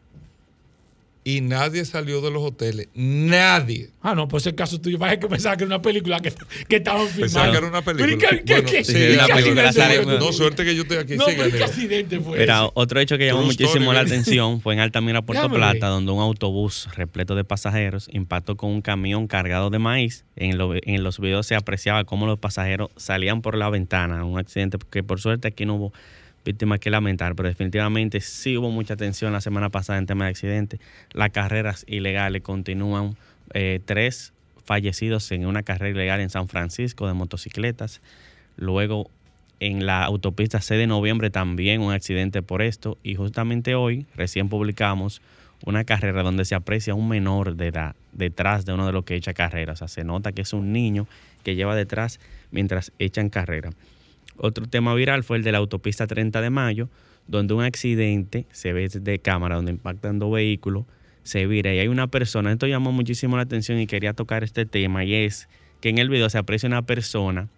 Y nadie salió de los hoteles. Nadie. Ah, no, pues ese caso tuyo, vaya que pensaba que era una película que, que estaban filmando. Pensaba que era una película. Pero, ¿y qué- qué- Bueno, qué- sí, qué una película, fue? No, suerte que yo estoy aquí. No, Siga, pero ¿qué Nero. accidente fue Mira, ese? otro hecho que llamó True muchísimo story, la atención fue en Altamira, Puerto Plata, donde un autobús repleto de pasajeros impactó con un camión cargado de maíz. En, lo- en los videos se apreciaba cómo los pasajeros salían por la ventana. Un accidente que por suerte aquí no hubo víctimas que lamentar, pero definitivamente sí hubo mucha tensión la semana pasada en tema de accidentes. Las carreras ilegales continúan. eh, tres fallecidos en una carrera ilegal en San Francisco de motocicletas. Luego en la autopista 6 de noviembre también un accidente por esto y justamente hoy recién publicamos una carrera donde se aprecia un menor de edad detrás de uno de los que echa carrera. O sea, se nota que es un niño que lleva detrás mientras echan carrera. Otro tema viral fue el de la autopista 30 de mayo, donde un accidente se ve de cámara, donde impactan dos vehículos, se vira y hay una persona. Esto llamó muchísimo la atención y quería tocar este tema y es que en el video se aprecia una persona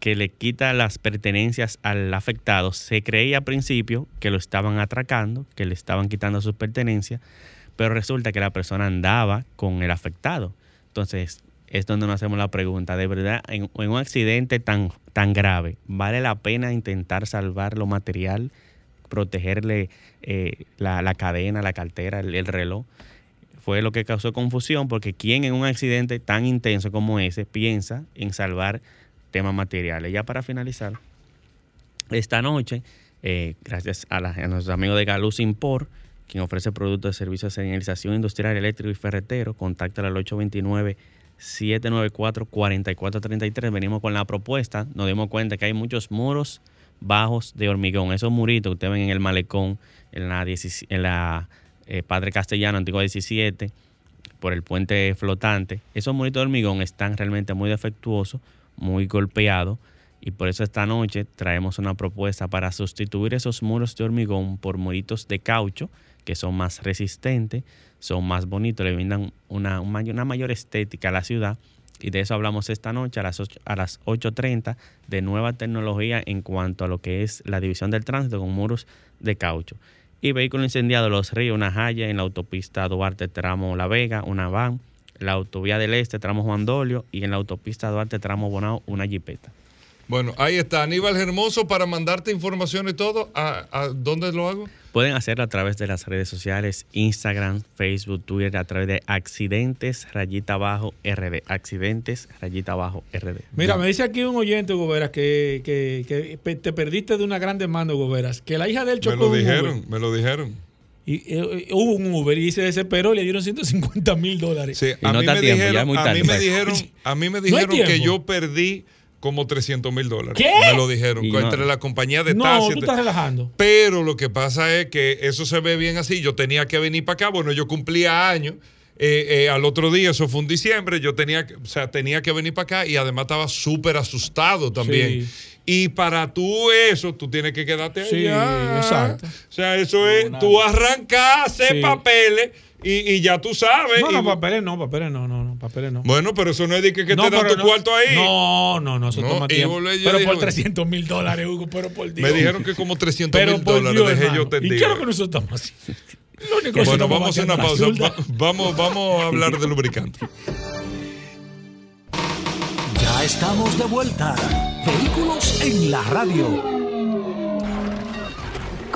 que le quita las pertenencias al afectado. Se creía al principio que lo estaban atracando, que le estaban quitando sus pertenencias, pero resulta que la persona andaba con el afectado. Entonces, es donde nos hacemos la pregunta, de verdad, en, un accidente tan, tan grave, ¿vale la pena intentar salvar lo material, protegerle eh, la, la cadena, la cartera, el, el reloj? fue lo que causó confusión porque quién en un accidente tan intenso como ese piensa en salvar temas materiales. Ya para finalizar, esta noche, eh, gracias a, nuestros amigos de Galuz Import, quien ofrece productos de servicios de señalización industrial, eléctrico y ferretero, contáctala al 829-794-4433. Venimos con la propuesta, nos dimos cuenta que hay muchos muros bajos de hormigón. Esos muritos que ustedes ven en el malecón, en la, 17 en la eh, Padre Castellano, Antigua 17, por el puente flotante. Esos muritos de hormigón están realmente muy defectuosos, muy golpeados. Y por eso esta noche traemos una propuesta para sustituir esos muros de hormigón por muritos de caucho, que son más resistentes, son más bonitos, le brindan una, un mayor- estética a la ciudad. Y de eso hablamos esta noche a las, ocho- a las 8.30 de nueva tecnología en cuanto a lo que es la división del tránsito con muros de caucho. Y vehículo incendiado Los Ríos, una Jaya en la autopista Duarte tramo La Vega, una van, la autovía del Este tramo Juan Dolio y en la autopista Duarte tramo Bonao, una jipeta. Bueno, ahí está Aníbal Hermoso para mandarte información y todo. ¿A, a dónde lo hago? Pueden hacerlo a través de las redes sociales, Instagram, Facebook, Twitter, a través de accidentes rayita abajo RD. Accidentes rayita abajo RD. Mira, me dice aquí un oyente, Goberas, que, que, que te perdiste de una gran demanda, Goberas. Que la hija de él Me chocó lo dijeron, Uber. me lo dijeron. Y, eh, eh, hubo un Uber y se desesperó y le dieron 150 mil dólares. Sí, a mí, me dijeron, a mí me dijeron, a mí me dijeron que yo perdí como 300 mil dólares. ¿Qué? Me lo dijeron. Y entre no- la compañía de No, taxi. tú estás relajando. Pero lo que pasa es que eso se ve bien así. Yo tenía que venir para acá. Bueno, yo cumplía años. Eh, eh, al otro día, eso fue en diciembre, yo tenía, que- o sea, tenía que venir para acá y además estaba súper asustado también. Y para tú eso, tú tienes que quedarte Sí, allá. exacto. O sea, eso es, tú arrancas, hacer Sí. papeles y, y ya tú sabes. No, y- no, papeles no, papeles no, no, no, papeles no. bueno, pero eso no es de que, que No, te dan tu no- cuarto ahí. No, no, no, eso No, toma tiempo. volé- Pero por 300 mil dólares, Hugo, pero por Dios. Me dijeron que como 300 Pero mil dólares Dios, dejé hermano. yo tendido. ¿Y lo que nosotros estamos haciendo? Lo único Bueno, vamos a una pausa. Va- vamos, vamos a hablar de lubricante. Ya estamos de vuelta. Vehículos en la radio.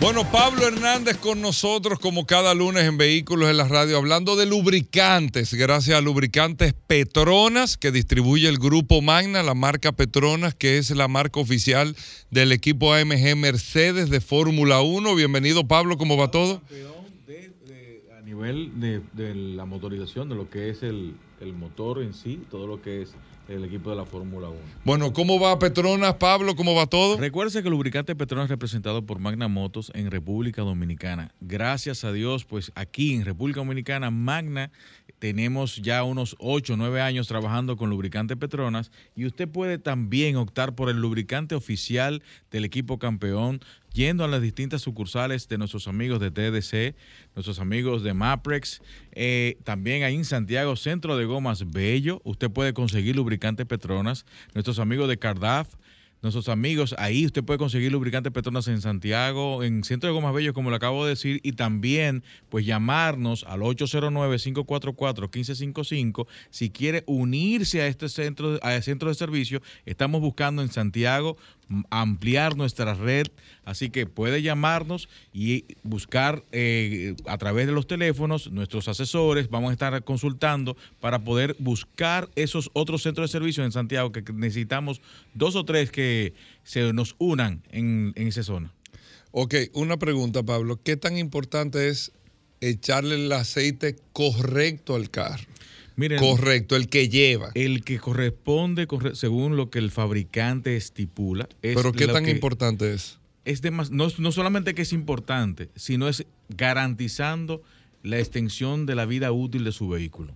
Bueno, Pablo Hernández con nosotros como cada lunes en Vehículos en la Radio, hablando de lubricantes, gracias a Lubricantes Petronas que distribuye el grupo Magna, la marca Petronas, que es la marca oficial del equipo AMG Mercedes de Fórmula 1. Bienvenido Pablo, ¿cómo va todo? a nivel de, de la motorización, de lo que es el, el motor en sí, todo lo que es el equipo de la Fórmula 1. Bueno, ¿cómo va Petronas, Pablo? ¿Cómo va todo? Recuerde que el lubricante Petronas es representado por Magna Motos en República Dominicana. Gracias a Dios, pues aquí en República Dominicana, Magna tenemos ya unos 8 o 9 años trabajando con lubricante Petronas y usted puede también optar por el lubricante oficial del equipo campeón yendo a las distintas sucursales de nuestros amigos de TDC, nuestros amigos de Maprex, eh, también ahí en Santiago, Centro de Gomas Bello, usted puede conseguir lubricante Petronas, nuestros amigos de Cardaf, nuestros amigos, ahí usted puede conseguir lubricante Petronas en Santiago, en Centro de Gomas Bello, como le acabo de decir, y también pues llamarnos al 809-544-1555 si quiere unirse a este centro, a este centro de servicio. Estamos buscando en Santiago ampliar nuestra red, así que puede llamarnos y buscar eh, a través de los teléfonos nuestros asesores, vamos a estar consultando para poder buscar esos otros centros de servicio en Santiago que necesitamos dos o tres que se nos unan en, en esa zona. Ok, una pregunta, Pablo. ¿Qué tan importante es echarle el aceite correcto al carro? Miren, correcto, el que lleva. El que corresponde corre- según lo que el fabricante estipula. es Pero ¿qué tan que- importante es? es demas- no, no solamente que es importante, sino es garantizando la extensión de la vida útil de su vehículo.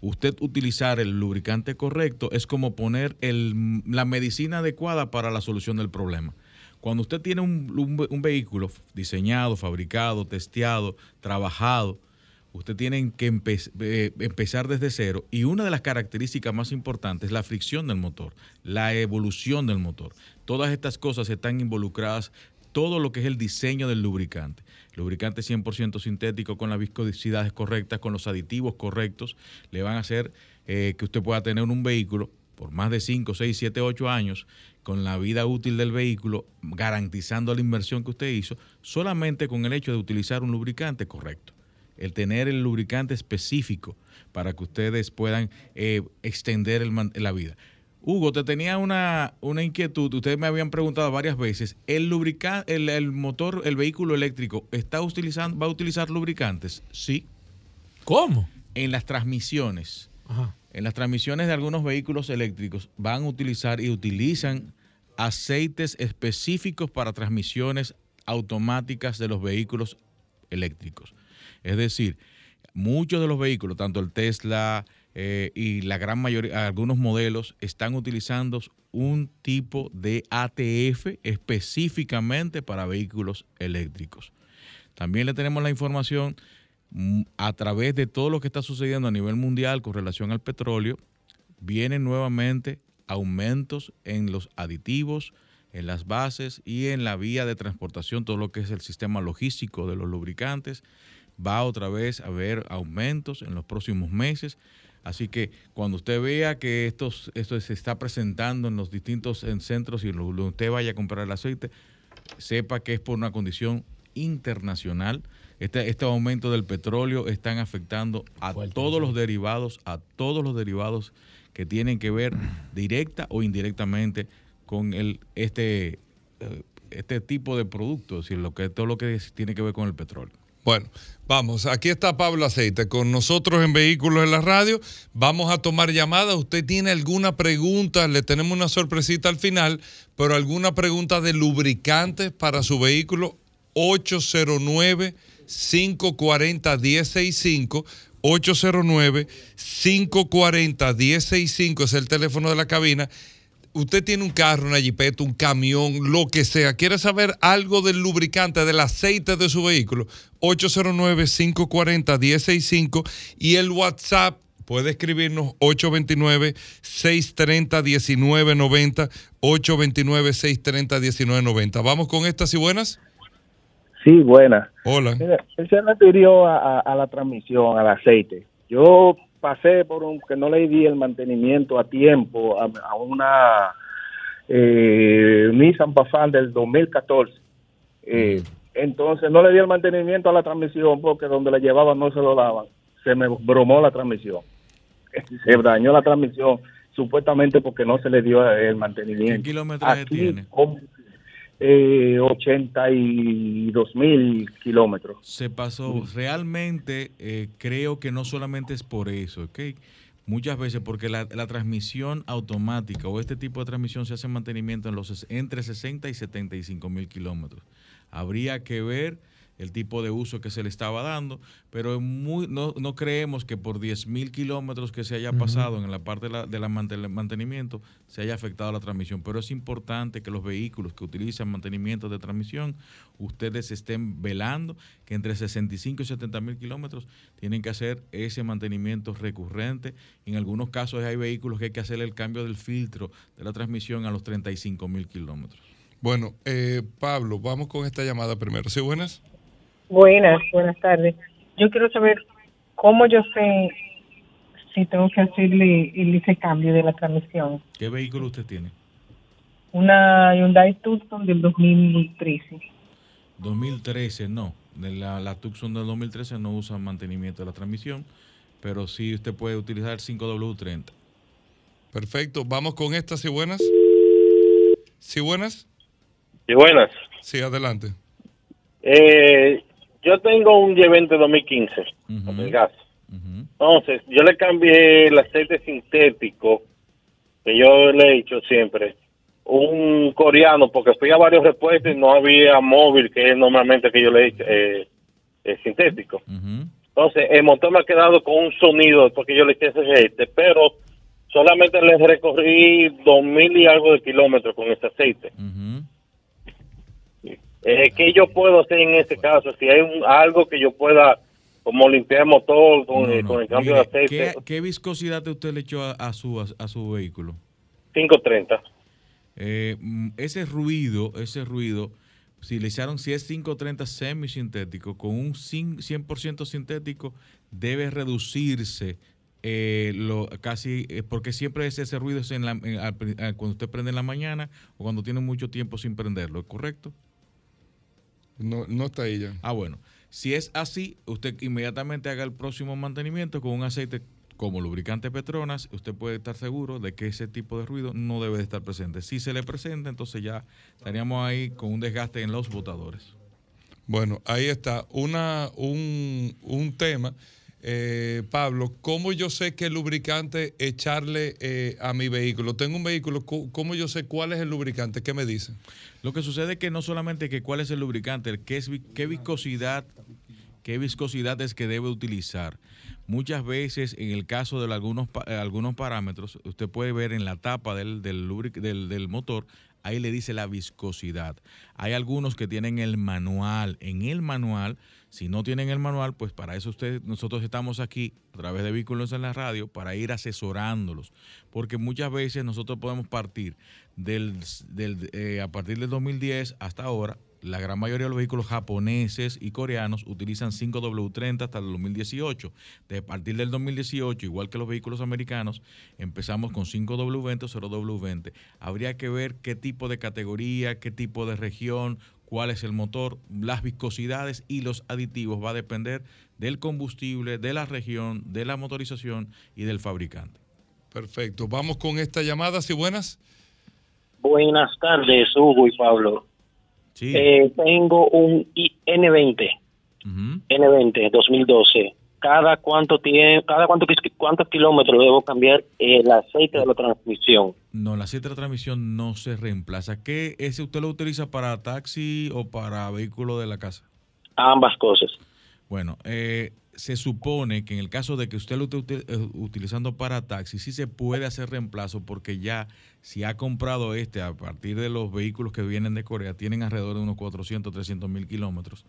Usted utilizar el lubricante correcto es como poner el- la medicina adecuada para la solución del problema. Cuando usted tiene un, un vehículo diseñado, fabricado, testeado, trabajado, usted tiene que eh, empezar desde cero y una de las características más importantes es la fricción del motor, la evolución del motor. Todas estas cosas están involucradas, todo lo que es el diseño del lubricante. Lubricante 100% sintético con las viscosidades correctas, con los aditivos correctos, le van a hacer eh, que usted pueda tener un vehículo por más de 5, 6, 7, 8 años, con la vida útil del vehículo, garantizando la inversión que usted hizo, solamente con el hecho de utilizar un lubricante correcto. El tener el lubricante específico para que ustedes puedan eh, extender el la vida. Hugo, te tenía una, una inquietud. Ustedes me habían preguntado varias veces. ¿El lubricante, el, el motor, el vehículo eléctrico, está utilizando, va a utilizar lubricantes? Sí. ¿Cómo? En las transmisiones. Ajá. En las transmisiones de algunos vehículos eléctricos van a utilizar y utilizan aceites específicos para transmisiones automáticas de los vehículos eléctricos. Es decir, muchos de los vehículos, tanto el Tesla eh, y la gran mayoría, algunos modelos, están utilizando un tipo de ATF específicamente para vehículos eléctricos. También le tenemos la información mm, a través de todo lo que está sucediendo a nivel mundial con relación al petróleo, vienen nuevamente aumentos en los aditivos, en las bases y en la vía de transportación, todo lo que es el sistema logístico de los lubricantes. Va otra vez a haber aumentos en los próximos meses. Así que cuando usted vea que esto, esto se está presentando en los distintos en centros y donde usted vaya a comprar el aceite, sepa que es por una condición internacional. Este, este aumento del petróleo están afectando a todos los derivados, a todos los derivados que tienen que ver directa o indirectamente con el este eh, este tipo de productos, es decir, lo que todo lo que tiene que ver con el petróleo. Bueno, vamos, aquí está Pablo Aceite con nosotros en Vehículos en la Radio. Vamos a tomar llamadas. ¿Usted tiene alguna pregunta? Le tenemos una sorpresita al final, pero alguna pregunta de lubricantes para su vehículo 809 540 1065 809 540 1065 es el teléfono de la cabina usted tiene un carro, una jipeta, un camión, lo que sea, quiere saber algo del lubricante, del aceite de su vehículo, 809-540-1065 y el WhatsApp puede escribirnos 829-630-1990, 829-630-1990. Vamos con estas y buenas. Sí, buena. Hola. Mira, él se refirió a, a- a la transmisión, al aceite. Yo pasé por un que no le di el mantenimiento a tiempo a, a una eh, Nissan Pathfinder del 2014. Eh, entonces no le di el mantenimiento a la transmisión porque donde la llevaban no se lo daban. Se me bromó la transmisión. Se dañó la transmisión supuestamente porque no se le dio el mantenimiento. ¿Qué Aquí, tiene? Eh, 82 mil kilómetros. Se pasó. Realmente eh, creo que no solamente es por eso, ¿ok? Muchas veces porque la, la transmisión automática o este tipo de transmisión se hace mantenimiento en los entre 60 y 75 mil kilómetros. Habría que ver el tipo de uso que se le estaba dando, pero muy, no, no creemos que por 10 mil kilómetros que se haya pasado en la parte de la, de la mantel- mantenimiento se haya afectado la transmisión. Pero es importante que los vehículos que utilizan mantenimiento de transmisión, ustedes estén velando que entre 65 y 70 mil kilómetros tienen que hacer ese mantenimiento recurrente. En algunos casos hay vehículos que hay que hacer el cambio del filtro de la transmisión a los 35 mil kilómetros. Bueno, eh, Pablo, vamos con esta llamada primero. ¿Sí, buenas? Buenas, buenas tardes. Yo quiero saber cómo yo sé si tengo que hacerle el- ese cambio de la transmisión. ¿Qué vehículo usted tiene? Una Hyundai Tucson del 2013. 2013 no. De La, la Tucson del 2013 no usa mantenimiento de la transmisión, pero sí usted puede utilizar 5W30. Perfecto, vamos con estas y buenas. ¿Sí, buenas? Sí, buenas. Sí, adelante. Eh, yo tengo un G20 2015 con el gas. Entonces, yo le cambié el aceite sintético que yo le he hecho siempre. Un coreano, porque fui a varios repuestos y no había móvil, que es normalmente que yo le he hecho eh, eh, sintético. Entonces, el motor me ha quedado con un sonido porque yo le eché ese aceite, pero solamente le recorrí dos mil y algo de kilómetros con ese aceite. Eh, ¿Qué yo puedo hacer en este caso? Si hay un- algo que yo pueda como limpiar el motor con, No, no. con el cambio Mire, de aceite. ¿qué, qué viscosidad usted le echó a, a su, a, su vehículo? 530. Eh, mm, ese ruido, ese ruido, si le echaron, si es 530 semisintético, con un cin- 100% sintético, debe reducirse eh, lo, casi, eh, porque siempre es ese ruido es en la, en- al eh, cuando usted prende en la mañana o cuando tiene mucho tiempo sin prenderlo, ¿es correcto? No, no está ahí ya. Ah, bueno. Si es así, usted inmediatamente haga el próximo mantenimiento con un aceite como lubricante Petronas, usted puede estar seguro de que ese tipo de ruido no debe de estar presente. Si se le presenta, entonces ya estaríamos ahí con un desgaste en los botadores. Bueno, ahí está. Una, un, un tema. Eh, Pablo, ¿cómo yo sé qué lubricante echarle eh, a mi vehículo? Tengo un vehículo, cu- ¿cómo yo sé cuál es el lubricante? ¿Qué me dice? Lo que sucede es que no solamente que cuál es el lubricante, qué, es, viscosidad, qué viscosidad es que debe utilizar. Muchas veces, en el caso de algunos, algunos parámetros, usted puede ver en la tapa del, del motor, ahí le dice la viscosidad. Hay algunos que tienen el manual. En el manual, si no tienen el manual, pues para eso usted, nosotros estamos aquí a través de vehículos en la radio para ir asesorándolos. Porque muchas veces nosotros podemos partir del, del, eh, a partir del 2010 hasta ahora, la gran mayoría de los vehículos japoneses y coreanos utilizan 5W30 hasta el 2018. De partir del 2018, igual que los vehículos americanos, empezamos con 5W20 o 0W20. Habría que ver qué tipo de categoría, qué tipo de región, cuál es el motor, las viscosidades y los aditivos. Va a depender del combustible, de la región, de la motorización y del fabricante. Perfecto. Vamos con esta llamada, si buenas. Buenas tardes, Hugo y Pablo. Eh, tengo un I- N20, N20 2012. ¿Cada cuánto tiene, cada cuánto, cuántos kilómetros debo cambiar el aceite de la transmisión? No, la aceite de transmisión no se reemplaza. ¿Qué ese usted lo utiliza para taxi o para vehículo de la casa? Ambas cosas. Bueno, eh, se supone que en el caso de que usted lo esté eh, utilizando para taxi, sí se puede hacer reemplazo porque ya si ha comprado este a partir de los vehículos que vienen de Corea, tienen alrededor de unos 400, 300 mil kilómetros.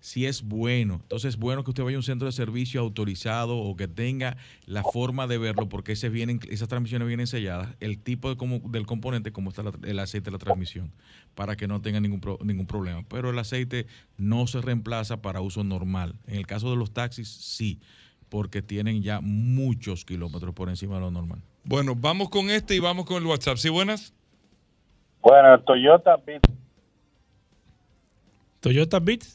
Si es bueno, entonces es bueno que usted vaya a un centro de servicio autorizado o que tenga la forma de verlo porque ese vienen, esas transmisiones vienen selladas, el tipo de como- del componente como está la- el aceite de la transmisión, para que no tenga ningún, pro- ningún problema. Pero el aceite no se reemplaza para uso normal. En el caso de los taxis, sí, porque tienen ya muchos kilómetros por encima de lo normal. Bueno, vamos con este y vamos con el WhatsApp. ¿Sí buenas? Bueno, Toyota Beat Toyota Beats.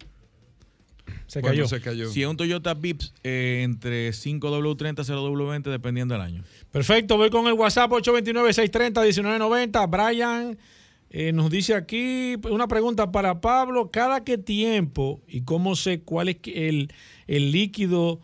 Se Bueno, cayó. Si es un Toyota Vips, eh, entre 5W30 0W20, dependiendo del año. Perfecto, voy con el WhatsApp 829-630-1990. Brian eh, nos dice aquí una pregunta para Pablo. ¿Cada qué tiempo y cómo sé cuál es el, el líquido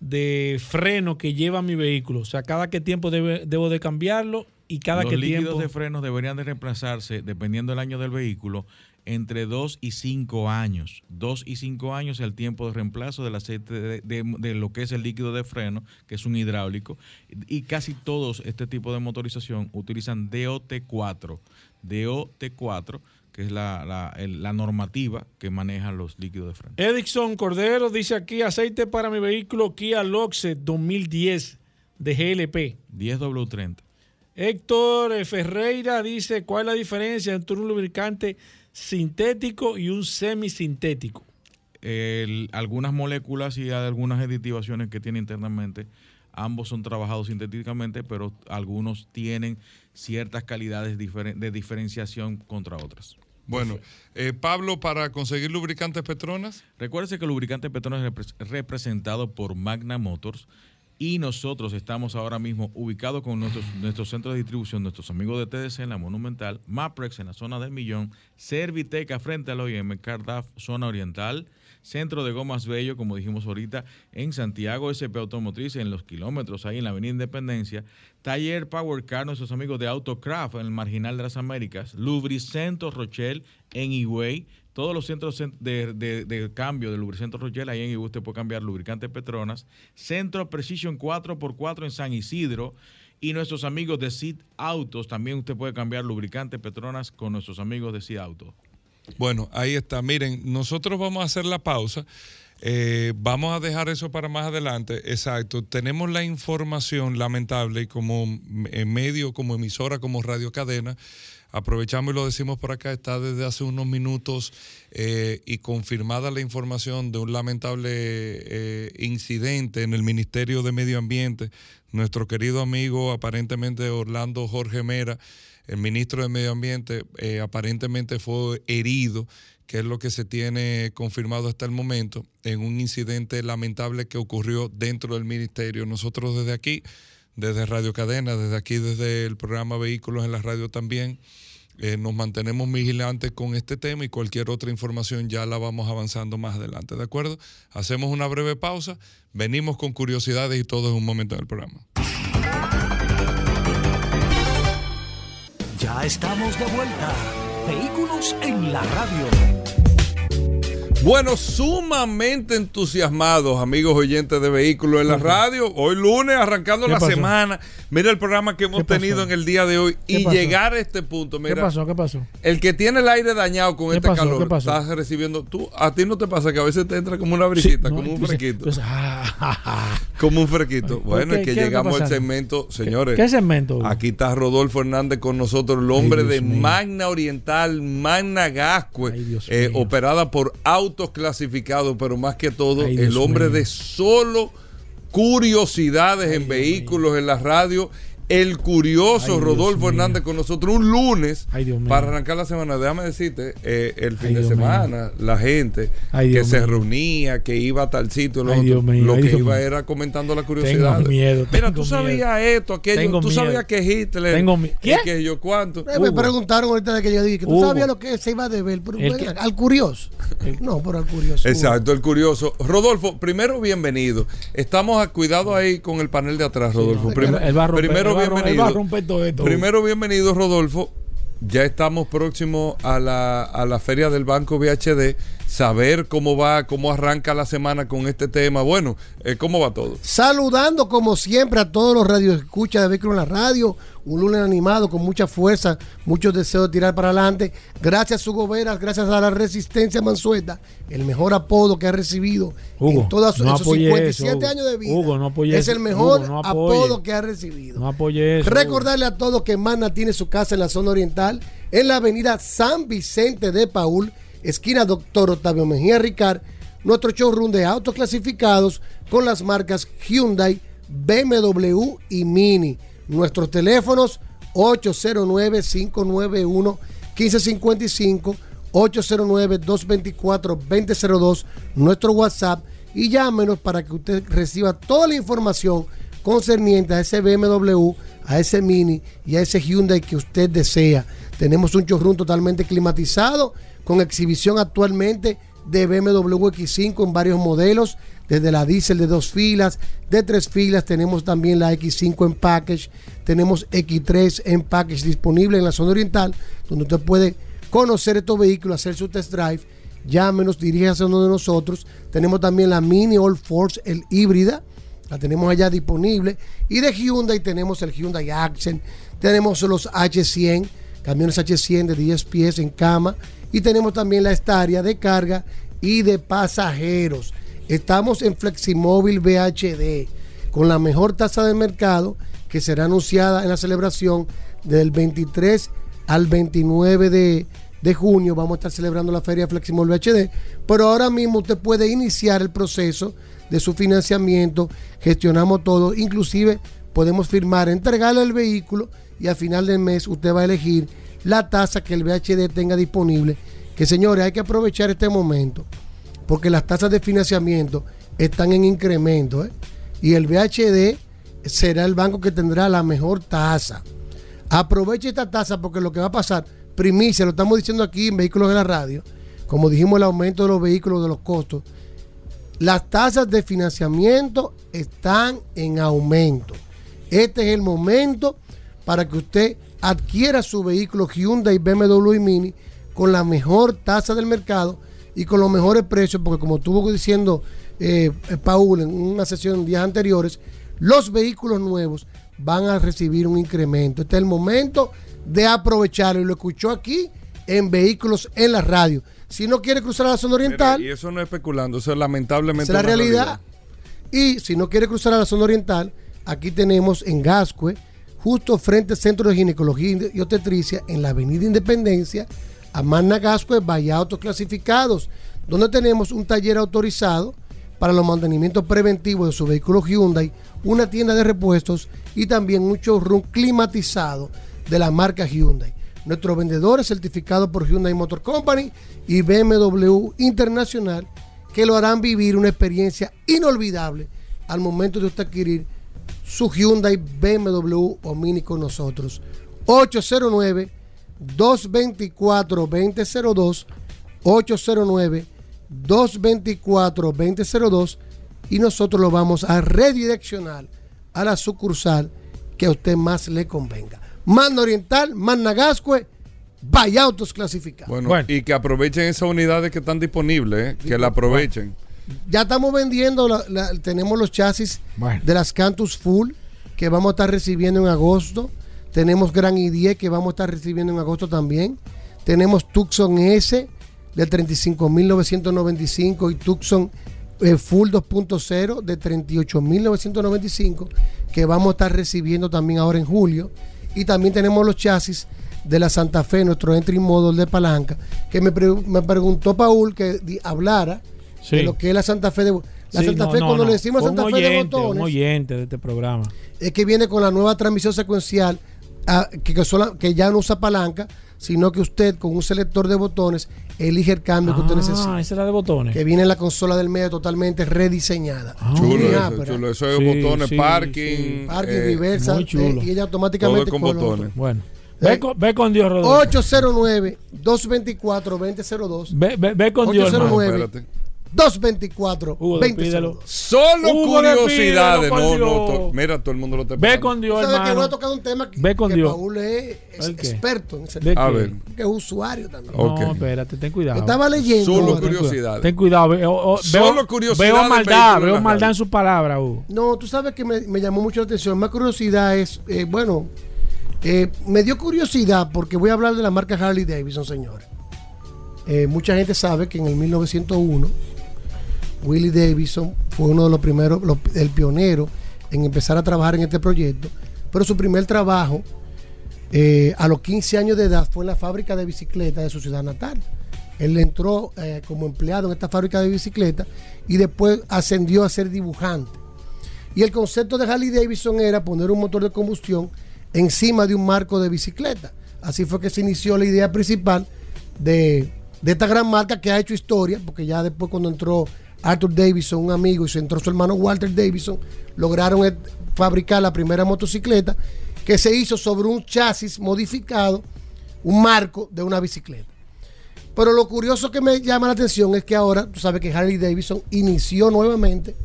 de freno que lleva mi vehículo? O sea, ¿cada qué tiempo debe- debo de cambiarlo y cada Los qué líquidos tiempo? de frenos deberían de reemplazarse, dependiendo del año del vehículo, entre 2 y 5 años. 2 y 5 años es el tiempo de reemplazo del aceite de, de- de lo que es el líquido de freno, que es un hidráulico. Y casi todos este tipo de motorización utilizan DOT4. DOT4, que es la, la- el- la normativa que maneja los líquidos de freno. Edison Cordero dice aquí aceite para mi vehículo Kia Loxe 2010 de GLP. 10W30. Héctor Ferreira dice, ¿cuál es la diferencia entre un lubricante sintético y un semisintético? el- algunas moléculas y algunas aditivaciones que tiene internamente. Ambos son trabajados sintéticamente, pero algunos tienen ciertas calidades diferen- de diferenciación contra otras. Bueno, eh, Pablo, para conseguir lubricantes Petronas. Recuérdese que el lubricante Petronas es repre- representado por Magna Motors y nosotros estamos ahora mismo ubicados con nuestros, nuestros centros de distribución, nuestros amigos de TDC en la Monumental, Maprex en la zona del Millón, Serviteca frente al OIM, Cardaf zona oriental, Centro de Gomas Bello, como dijimos ahorita, en Santiago SP Automotriz, en los kilómetros, ahí en la Avenida Independencia, Taller Power Car, nuestros amigos de Autocraft en el Marginal de las Américas, Lubricento Rochelle en Higüey, todos los centros cen- de, cambio de lubricante Rochelle, ahí en Higüey usted puede cambiar lubricante Petronas, Centro Precision 4x4 en San Isidro, y nuestros amigos de Seed Autos, también usted puede cambiar lubricante Petronas con nuestros amigos de Seed Autos. Bueno, ahí está. Miren, nosotros vamos a hacer la pausa. Eh, vamos a dejar eso para más adelante. Exacto. Tenemos la información lamentable y como medio, como emisora, como radio cadena, aprovechamos y lo decimos por acá, está desde hace unos minutos eh, y confirmada la información de un lamentable eh, incidente en el Ministerio de Medio Ambiente. Nuestro querido amigo, aparentemente Orlando Jorge Mera, el ministro de Medio Ambiente, eh, aparentemente fue herido que es lo que se tiene confirmado hasta el momento, en un incidente lamentable que ocurrió dentro del ministerio. Nosotros desde aquí desde Radio Cadena, desde aquí, desde el programa Vehículos en la Radio también. Eh, nos mantenemos vigilantes con este tema y cualquier otra información ya la vamos avanzando más adelante, ¿de acuerdo? Hacemos una breve pausa, venimos con curiosidades y todo en un momento en el programa. Ya estamos de vuelta. Vehículos en la radio. Bueno, sumamente entusiasmados, amigos oyentes de vehículos en la radio. Hoy lunes, arrancando la semana. Mira el programa que hemos tenido en el día de hoy y llegar a este punto. Mira, ¿Qué pasó? ¿Qué pasó? El que tiene el aire dañado con este pasó? calor, ¿Qué pasó? estás recibiendo. Tú, a ti no te pasa que a veces te entra como una brisita, Sí, no, como un dices- fresquito. ah, como un fresquito. Bueno, ¿qué- es que llegamos al segmento, señores. qué segmento? Aquí está Rodolfo Hernández con nosotros, el hombre de mío. Magna Oriental, Magna Gascue, eh, operada por autos clasificados, pero más que todo, Ay, el hombre mío. de solo curiosidades en vehículos, en la radio. El curioso Ay, Dios Rodolfo mío. Hernández con nosotros un lunes Ay, Dios mío. para arrancar la semana. Déjame decirte, eh, el fin Ay, de Dios semana, la gente Ay, que se reunía, que iba a tal sitio, lo, Ay, otro, lo que Dios iba mío. era comentando la curiosidad. Tengo miedo. Mira, tengo tú sabías miedo. esto, aquello, Tengo tú miedo. sabías que Hitler. Tengo ¿Quién? que yo cuánto. Eh, me preguntaron ahorita de que yo dije que tú Hugo. sabías lo que se iba a deber, pero El al curioso. No, pero al curioso. Exacto, el curioso. Rodolfo, primero bienvenido. Estamos a cuidado ahí con el panel de atrás, Rodolfo. A romper- primero él va a romper- bienvenido. él va a romper todo esto. Primero bienvenido, Rodolfo. Ya estamos próximos a la, a la feria del Banco VHD. Saber cómo va, cómo arranca la semana con este tema. Bueno, eh, ¿cómo va todo? Saludando como siempre a todos los radioescuchas de Vehículos en la Radio. Un lunes animado con mucha fuerza, muchos deseos de tirar para adelante. Gracias Hugo Veras, gracias a la Resistencia Mansueta, el mejor apodo que ha recibido Hugo, en todos no sus apoye 57 eso, Hugo. años de vida. Hugo, no apoye es eso. el mejor Hugo, no apoye. apodo que ha recibido. No apoye eso. Recordarle a todos que Magna tiene su casa en la zona oriental, en la avenida San Vicente de Paul, esquina Doctor Octavio Mejía Ricard, nuestro showroom de autos clasificados con las marcas Hyundai, BMW y Mini. Nuestros teléfonos 809-591-1555, 809-224-2002, nuestro WhatsApp y llámenos para que usted reciba toda la información concerniente a ese BMW, a ese Mini y a ese Hyundai que usted desea. Tenemos un showroom totalmente climatizado con exhibición actualmente de BMW X5 en varios modelos, desde la diésel de dos filas, de tres filas, tenemos también la X5 en package, tenemos X3 en package disponible en la zona oriental, donde usted puede conocer estos vehículos, hacer su test drive, llámenos, diríjase a uno de nosotros. Tenemos también la Mini All Force, el híbrida, la tenemos allá disponible. Y de Hyundai tenemos el Hyundai Accent, tenemos los H100, camiones H100 de 10 pies en cama. Y tenemos también la Estaria de carga y de pasajeros. Estamos en Fleximóvil VHD con la mejor tasa del mercado que será anunciada en la celebración del 23 al 29 de, de junio. Vamos a estar celebrando la feria Fleximóvil VHD. Pero ahora mismo usted puede iniciar el proceso de su financiamiento. Gestionamos todo. Inclusive podemos firmar, entregarle el vehículo y al final del mes usted va a elegir la tasa que el VHD tenga disponible. Que señores, hay que aprovechar este momento porque las tasas de financiamiento están en incremento ¿eh? y el VHD será el banco que tendrá la mejor tasa. Aproveche esta tasa porque lo que va a pasar, primicia, lo estamos diciendo aquí en Vehículos de la Radio, como dijimos el aumento de los vehículos, de los costos, las tasas de financiamiento están en aumento. Este es el momento para que usted adquiera su vehículo Hyundai, BMW y Mini con la mejor tasa del mercado y con los mejores precios, porque como estuvo diciendo eh, Paul en una sesión en días anteriores, los vehículos nuevos van a recibir un incremento. Este es el momento de aprovecharlo y lo escuchó aquí en Vehículos en la Radio. Si no quiere cruzar a la zona oriental, y eso no es especulando, eso es lamentablemente es la una realidad. Y si no quiere cruzar a la zona oriental, aquí tenemos en Gascue, justo frente al Centro de Ginecología y Obstetricia, en la Avenida Independencia, a Magna Gascue, vaya autos clasificados, donde tenemos un taller autorizado para los mantenimientos preventivos de su vehículo Hyundai, una tienda de repuestos y también un showroom climatizado de la marca Hyundai. Nuestro vendedor es certificado por Hyundai Motor Company y BMW Internacional que lo harán vivir una experiencia inolvidable al momento de usted adquirir su Hyundai, BMW o Mini con nosotros. 809 224 2002 809 224 2002 y nosotros lo vamos a redireccionar a la sucursal que a usted más le convenga. Manda Oriental, Manda Gascue, vaya autos clasificados. Bueno, y que aprovechen esas unidades que están disponibles, ¿eh? que la aprovechen. Ya estamos vendiendo, la- la- tenemos los chasis de las Cantus Full que vamos a estar recibiendo en agosto. Tenemos Gran i10 que vamos a estar recibiendo en agosto también. Tenemos Tucson S de 35.995 y Tucson eh, Full 2.0 de 38.995 que vamos a estar recibiendo también ahora en julio. Y también tenemos los chasis de la Santa Fe, nuestro entry model de palanca, que me, pre- me preguntó Paul que hablara Sí. de lo que es la Santa Fe de la Sí, Santa no, Fe, no, cuando no. le decimos Santa Fe de oyente, Un botones, oyente de este programa. es que viene con la nueva transmisión secuencial ah, que, que sola- que ya no usa palanca, sino que usted con un selector de botones elige el cambio que usted Ah, necesita. esa es la de botones. Que viene en la consola del medio totalmente rediseñada. Chulo Muy eso, ápera. chulo. Eso es Sí, botones, sí, parking. sí. Parking, eh, reversa, chulo. eh, y ella automáticamente Todo con botones. Bueno. Eh, Ve, con, ve con Dios, Rodolfo. 809-224-2002. Ve, ve, ve con Dios, hermano. 809 224 Hugo, 20 despídelo. Solo Hugo, curiosidades. despídelo, No, no. To- Mira, todo el mundo lo está Ve con Dios, ¿Sabes que voy a tocar un tema que, Ve con que Dios. Paul es, experto en ese ¿De tema? A ver. Que es usuario también. No, espérate, ten cuidado. Estaba leyendo. Solo ahora. curiosidades. Ten cuidado. Veo, o- Solo veo, curiosidades veo maldad, veo maldad en sus palabras, Hugo. No, tú sabes que me, me llamó mucho la atención. Más curiosidad es, eh, bueno, eh, me dio curiosidad porque voy a hablar de la marca Harley Davidson, señores. Eh, mucha gente sabe que en el 1901 Willie Davidson fue uno de los primeros, el pionero en empezar a trabajar en este proyecto. Pero su primer trabajo eh, a los 15 años de edad fue en la fábrica de bicicletas de su ciudad natal. Él entró eh, como empleado en esta fábrica de bicicletas y después ascendió a ser dibujante. Y el concepto de Harley Davidson era poner un motor de combustión encima de un marco de bicicleta. Así fue que se inició la idea principal de, de esta gran marca que ha hecho historia, porque ya después cuando entró Arthur Davidson, un amigo, y se entró su hermano Walter Davidson, lograron fabricar la primera motocicleta que se hizo sobre un chasis modificado, un marco de una bicicleta. Pero lo curioso que me llama la atención es que ahora, tú sabes que Harley Davidson inició nuevamente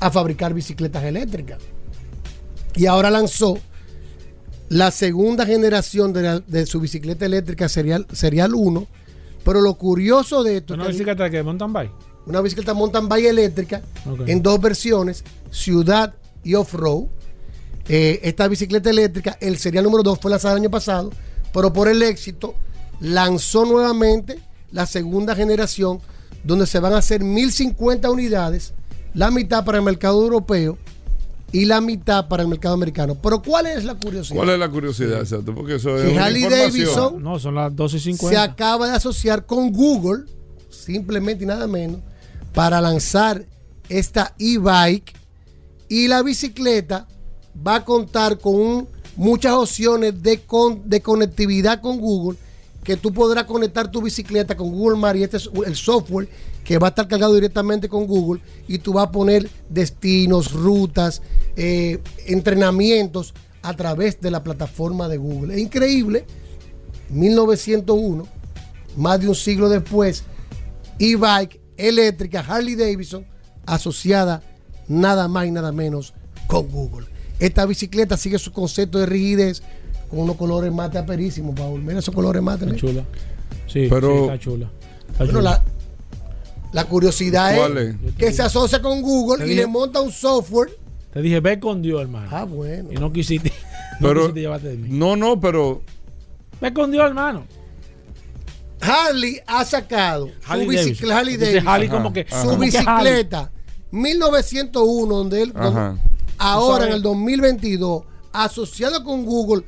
a fabricar bicicletas eléctricas. Y ahora lanzó la segunda generación de, la- de su bicicleta eléctrica serial, serial 1. Pero lo curioso de esto es ¿Una que bicicleta que mountain bike? Una bicicleta mountain bike eléctrica en dos versiones, ciudad y off-road. Eh, esta bicicleta eléctrica, el serial número 2 fue lanzada el año pasado, pero por el éxito lanzó nuevamente la segunda generación, donde se van a hacer 1050 unidades, la mitad para el mercado europeo y la mitad para el mercado americano. Pero ¿cuál es la curiosidad? ¿Cuál es la curiosidad, exacto? Porque eso es una Harley. Davidson No, son las 12 y se 50. acaba de asociar con Google, simplemente y nada menos, para lanzar esta e-bike y la bicicleta va a contar con muchas opciones de conectividad con Google que tú podrás conectar tu bicicleta con Google Maps y este es el software que va a estar cargado directamente con Google y tú vas a poner destinos, rutas, eh, entrenamientos a través de la plataforma de Google. Es increíble 1901, más de un siglo después, e-bike eléctrica Harley Davidson asociada nada más y nada menos con Google. Esta bicicleta sigue su concepto de rigidez con unos colores mate aperísimos, Paul. Mira esos colores mate. Está chula. Sí, Pero- sí, está chula. Está Bueno, chula. la, la curiosidad ¿Cuál es, es? que se asocia con Google y dije- le monta un software. Te dije, ve con Dios, hermano. Ah, bueno. Y no quisiste, no Pero, quisiste llevarte de mí. no, no, pero Ve con Dios, hermano. Harley ha sacado Harley su bicicleta, Harley como que- su como que bicicleta. 1901, donde él, ahora en el 2022, asociado con Google,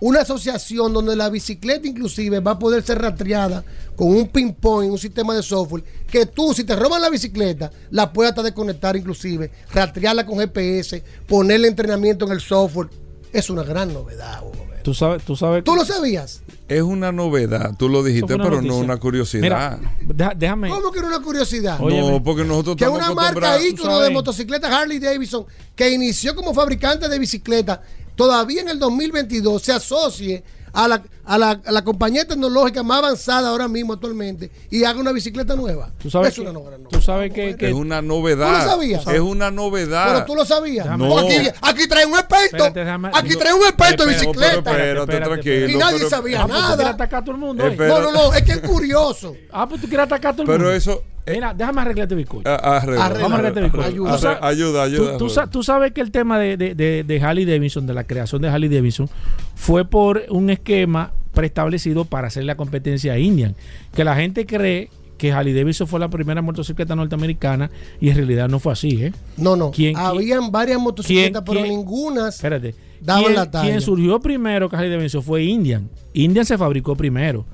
una asociación donde la bicicleta inclusive va a poder ser rastreada con un ping-pong, un sistema de software, que tú, si te roban la bicicleta, la puedas hasta desconectar inclusive, rastrearla con GPS, ponerle entrenamiento en el software. Es una gran novedad, Hugo. Tú sabes, tú sabes. ¿Tú lo sabías? Es una novedad, tú lo dijiste, pero no una curiosidad. Mira, déjame. ¿Cómo que era una curiosidad? no, porque nosotros que estamos una marca ícono de motocicletas Harley Davidson que inició como fabricante de bicicletas todavía en el 2022 se asocie a la, a la, a la compañía tecnológica más avanzada ahora mismo actualmente y haga una bicicleta nueva. Tú sabes es que, una novedad. tú sabes que, que- Es una novedad. ¿Tú lo sabías? Es una novedad. Pero tú lo sabías. Pues Aquí, No. aquí trae un experto. Espérate, déjame- aquí no. trae un experto de Espérate, bicicleta. pero espérate, tranquilo, Y nadie pero- sabía Ah, pues tú quieres nada. atacar a todo el mundo. Espera. No, no, no, es que es curioso. Ah, pues tú quieres atacar a todo el Pero mundo. eso- Mira, déjame arreglarte bizcocho. Ah, arregla, Arregla. Vamos a arreglarte bizcocho. Ayuda. Ayuda, ayuda. Tú, tú sa- tú sabes que el tema de, de, de, de Harley Davidson, de la creación de Harley Davidson, fue por un esquema preestablecido para hacer la competencia a Indian. Que la gente cree que Harley Davidson fue la primera motocicleta norteamericana y en realidad no fue así, ¿eh? No, no. ¿Quién- Habían varias motocicletas, quién- pero quién- ninguna Espérate. daban ¿Quién, la talla. quien surgió primero que Harley Davidson fue Indian. Indian se fabricó primero.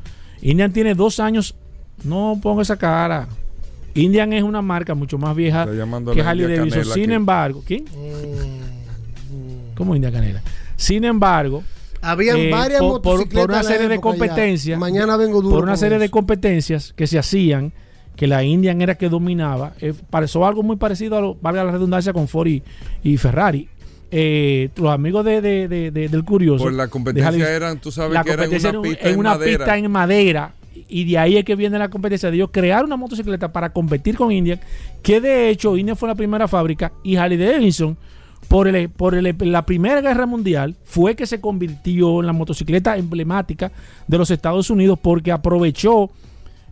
Indian tiene dos años. No pongo esa cara. Indian es una marca mucho más vieja que Harley India Davidson. Canela Sin aquí. embargo, ¿quién? ¿Cómo India Canela? Sin embargo, Habían eh, varias por, por- motocicletas. por una serie de ya. competencias, Mañana vengo duro. por una serie de competencias que se hacían, que la Indian era que dominaba, eh, pareció algo muy parecido a lo, valga la redundancia, con Ford y, y Ferrari. Eh, los amigos de, de- de- de- del Curioso. Pues la de competencia Harley- eran, tú sabes la que era en competencia una era un- pista en en una madera. pista en madera. Y de ahí es que viene la competencia de ellos crear una motocicleta para competir con Indian, que de hecho Indian fue la primera fábrica y Harley Davidson, por, el, por el- la Primera Guerra Mundial, fue que se convirtió en la motocicleta emblemática de los Estados Unidos porque aprovechó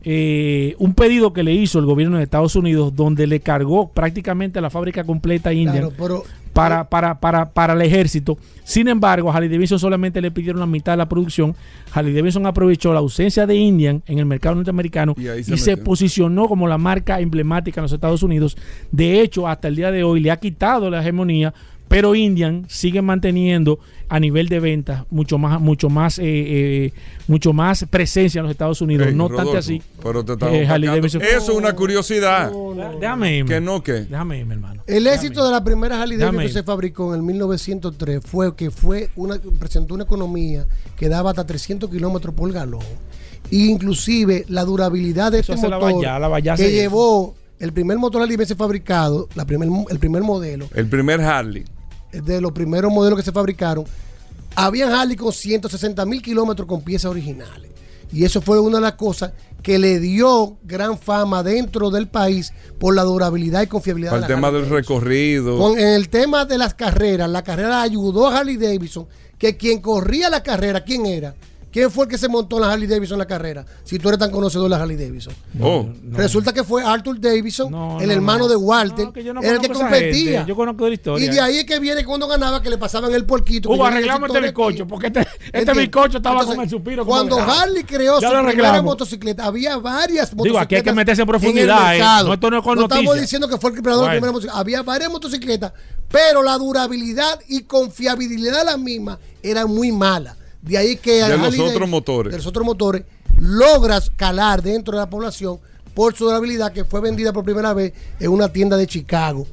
eh, un pedido que le hizo el gobierno de Estados Unidos donde le cargó prácticamente la fábrica completa Indian Claro, para, para, para, para el ejército. Sin embargo, a Harley Davidson solamente le pidieron la mitad de la producción. Harley Davidson aprovechó la ausencia de Indian en el mercado norteamericano Y ahí y se se, posicionó como la marca emblemática en los Estados Unidos. De hecho, hasta el día de hoy le ha quitado la hegemonía, pero Indian sigue manteniendo a nivel de ventas mucho más, mucho más, eh, eh, mucho más presencia en los Estados Unidos. Ey, no Rodolfo, tanto así. Pero te eh, Eso es una curiosidad. Déjame irme. Que no, que. Déjame irme, hermano. El éxito de la primera Harley Davidson que se fabricó en el 1903 fue que fue una presentó una economía que daba hasta 300 kilómetros por galón. E inclusive la durabilidad de Eso este hace la motor valla- la valla que llevó el primer motor Harley Davidson fabricado, la primer, el primer modelo, El primer Harley. De los primeros modelos que se fabricaron, habían Harley con 160 mil kilómetros con piezas originales. Y eso fue una de las cosas que le dio gran fama dentro del país por la durabilidad y confiabilidad. De el tema Harley del Davidson. recorrido. Con, en el tema de las carreras, la carrera ayudó a Harley Davidson, que quien corría la carrera, ¿quién era? ¿Quién fue el que se montó en la Harley Davidson en la carrera? Si tú eres tan conocedor de la Harley Davidson. Oh. Resulta que fue Arthur Davidson, No, el no, hermano no. de Walter, No, que no el que competía. Yo conozco la historia. Y de ahí es que viene cuando ganaba que le pasaban el porquito. Hugo, arreglamos este bizcocho, porque este, este bizcocho estaba Entonces, con el suspiro. Cuando. Harley creó su primera motocicleta, había varias motocicletas. Digo, aquí hay que meterse en profundidad, ¿eh? No, esto no es con No estamos diciendo que fue el creador de la primera motocicleta. Había varias motocicletas, pero la durabilidad y confiabilidad de la misma era muy mala. De ahí que De los otros motores. De los otros motores, logras calar dentro de la población por su durabilidad que fue vendida por primera vez en una tienda de Chicago.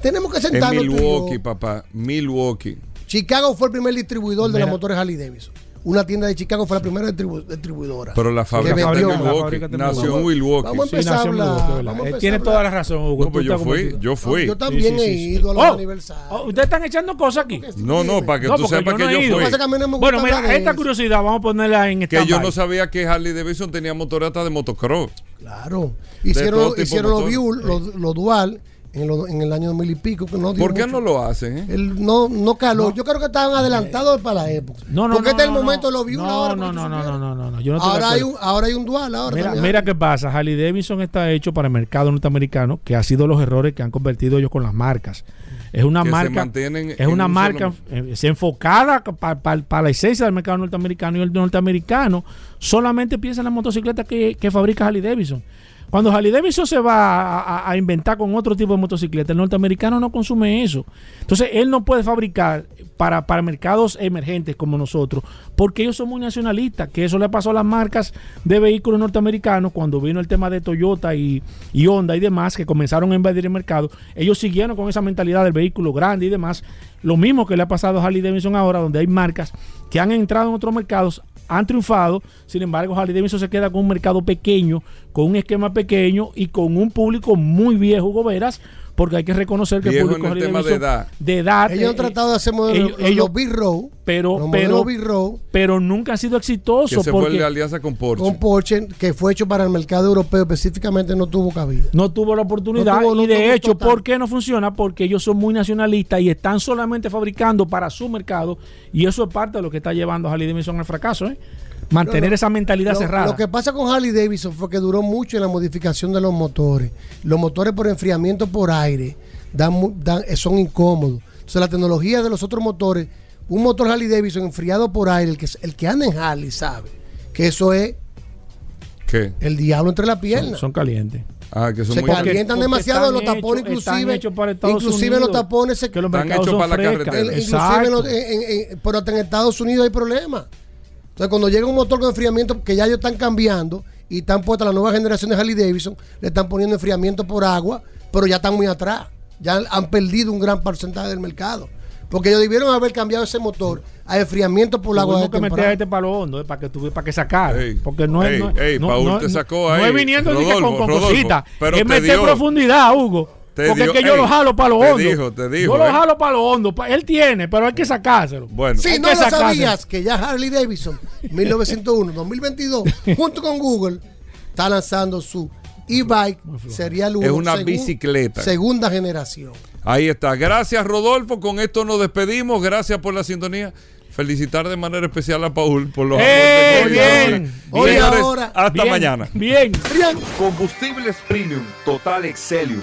Tenemos que En sentarnos. tú y yo. Milwaukee, papá. Milwaukee. Chicago fue el primer distribuidor de los motores Harley Davidson. Una tienda de Chicago fue la primera distribu- distribuidora. Pero la fábrica Que vendió. La fábrica Nació en Milwaukee. Vamos a Sí, empezar a nació en hablar. Milwaukee, ¿verdad? vamos a empezar Tiene a toda la razón, Hugo. No, pues yo fui, yo fui. Yo también he ido a los Oh, aniversarios. oh, Ustedes están echando cosas aquí. No, no, para que No, tú sepas yo que yo ido. fui. Bueno, mira, esta eso. curiosidad vamos a ponerla en Que yo no sabía que Harley Davidson tenía motoreta de motocross. Claro. Hicieron, hicieron de los motor. Buell, los, los Dual, en, lo- en el año 2000 y pico. Que no dio ¿Por qué mucho. no lo hacen? eh? Él no, no caló. Yo creo que estaban adelantados para la época. No, no, Porque no, este es el momento, no. lo vi una no, hora. No, no, no, no, no, no, no, yo ahora, hay un, ahora hay un dual. Ahora Mira, mira qué pasa. Harley Davidson está hecho para el mercado norteamericano, que ha sido los errores que han convertido ellos con las marcas. Es una Que marca, es una un marca solo- eh, se enfocada para la esencia del mercado norteamericano y el norteamericano solamente piensa en las motocicletas que, que fabrica Harley Davidson. Cuando Harley Davidson se va a, inventar con otro tipo de motocicleta, el norteamericano no consume eso. Entonces, él no puede fabricar para, para mercados emergentes como nosotros, porque ellos son muy nacionalistas, que eso le pasó a las marcas de vehículos norteamericanos cuando vino el tema de Toyota y, y Honda y demás, que comenzaron a invadir el mercado. Ellos siguieron con esa mentalidad del vehículo grande y demás. Lo mismo que le ha pasado a Harley Davidson ahora, donde hay marcas que han entrado en otros mercados, han triunfado, sin embargo Harley Davidson se queda con un mercado pequeño, con un esquema pequeño y con un público muy viejo, Goberas, porque hay que reconocer que Viejo el público en el tema de edad. de edad, Ellos han eh, tratado de hacer modelos, ellos- los, ellos- los B-Row, pero, pero, B-Row pero nunca han sido Que exitosos se fue porque la alianza con Porsche. con Porsche, que fue hecho para el mercado europeo, específicamente no tuvo cabida. no tuvo la oportunidad No tuvo- no y de hecho, total. ¿por qué no funciona? Porque ellos son muy nacionalistas y están solamente fabricando para su mercado y eso es parte de lo que está llevando a Harley Davidson al fracaso, ¿eh? Mantener No, esa mentalidad Lo- cerrada. Lo que pasa con Harley Davidson fue que duró mucho en la modificación de los motores. Los motores por enfriamiento por aire dan, eh, son incómodos. Entonces la tecnología de los otros motores, un motor Harley Davidson enfriado por aire, el que, el que anda en Harley sabe que eso es ¿Qué? el diablo entre las son, piernas. son calientes. Ah, que son se muy calientan porque demasiado están los tapones, están inclusive. inclusive los Unidos, tapones se que los Están mercados hechos son para la carretera. el- inclusive los- en- en- pero hasta en Estados Unidos hay problemas. Entonces, cuando llega un motor con enfriamiento, que ya ellos están cambiando y están puestas las nuevas generaciones de Harley Davidson, le están poniendo enfriamiento por agua, pero ya están muy atrás. Ya han perdido un gran porcentaje del mercado. Porque ellos debieron haber cambiado ese motor a enfriamiento por agua de Tuvimos que meter a este palo hondo eh, para que tuve, para que sacara. Ey, porque no es. ey, no, ey, no- Paul no- te no- sacó no ahí. es viniendo Rodolfo, con, con Rodolfo, cositas. Es te meter dio. profundidad, Hugo. Te porque dio, es que yo ey, lo jalo para lo te hondo. dijo, te dijo, yo lo eh. jalo para lo hondo. Él tiene, pero hay que sacárselo. Bueno, Si no lo sacárselo. sabías que ya Harley Davidson 1901, 2022, junto con Google, está lanzando su e-bike Serial 1. Es una bicicleta. Segunda generación. Ahí está. Gracias, Rodolfo. Con esto nos despedimos. Gracias por la sintonía. Felicitar de manera especial a Paul por los ¡Eh, bien! Señores, ahora. hasta Bien, mañana. Bien. Combustibles Premium Total Excelium.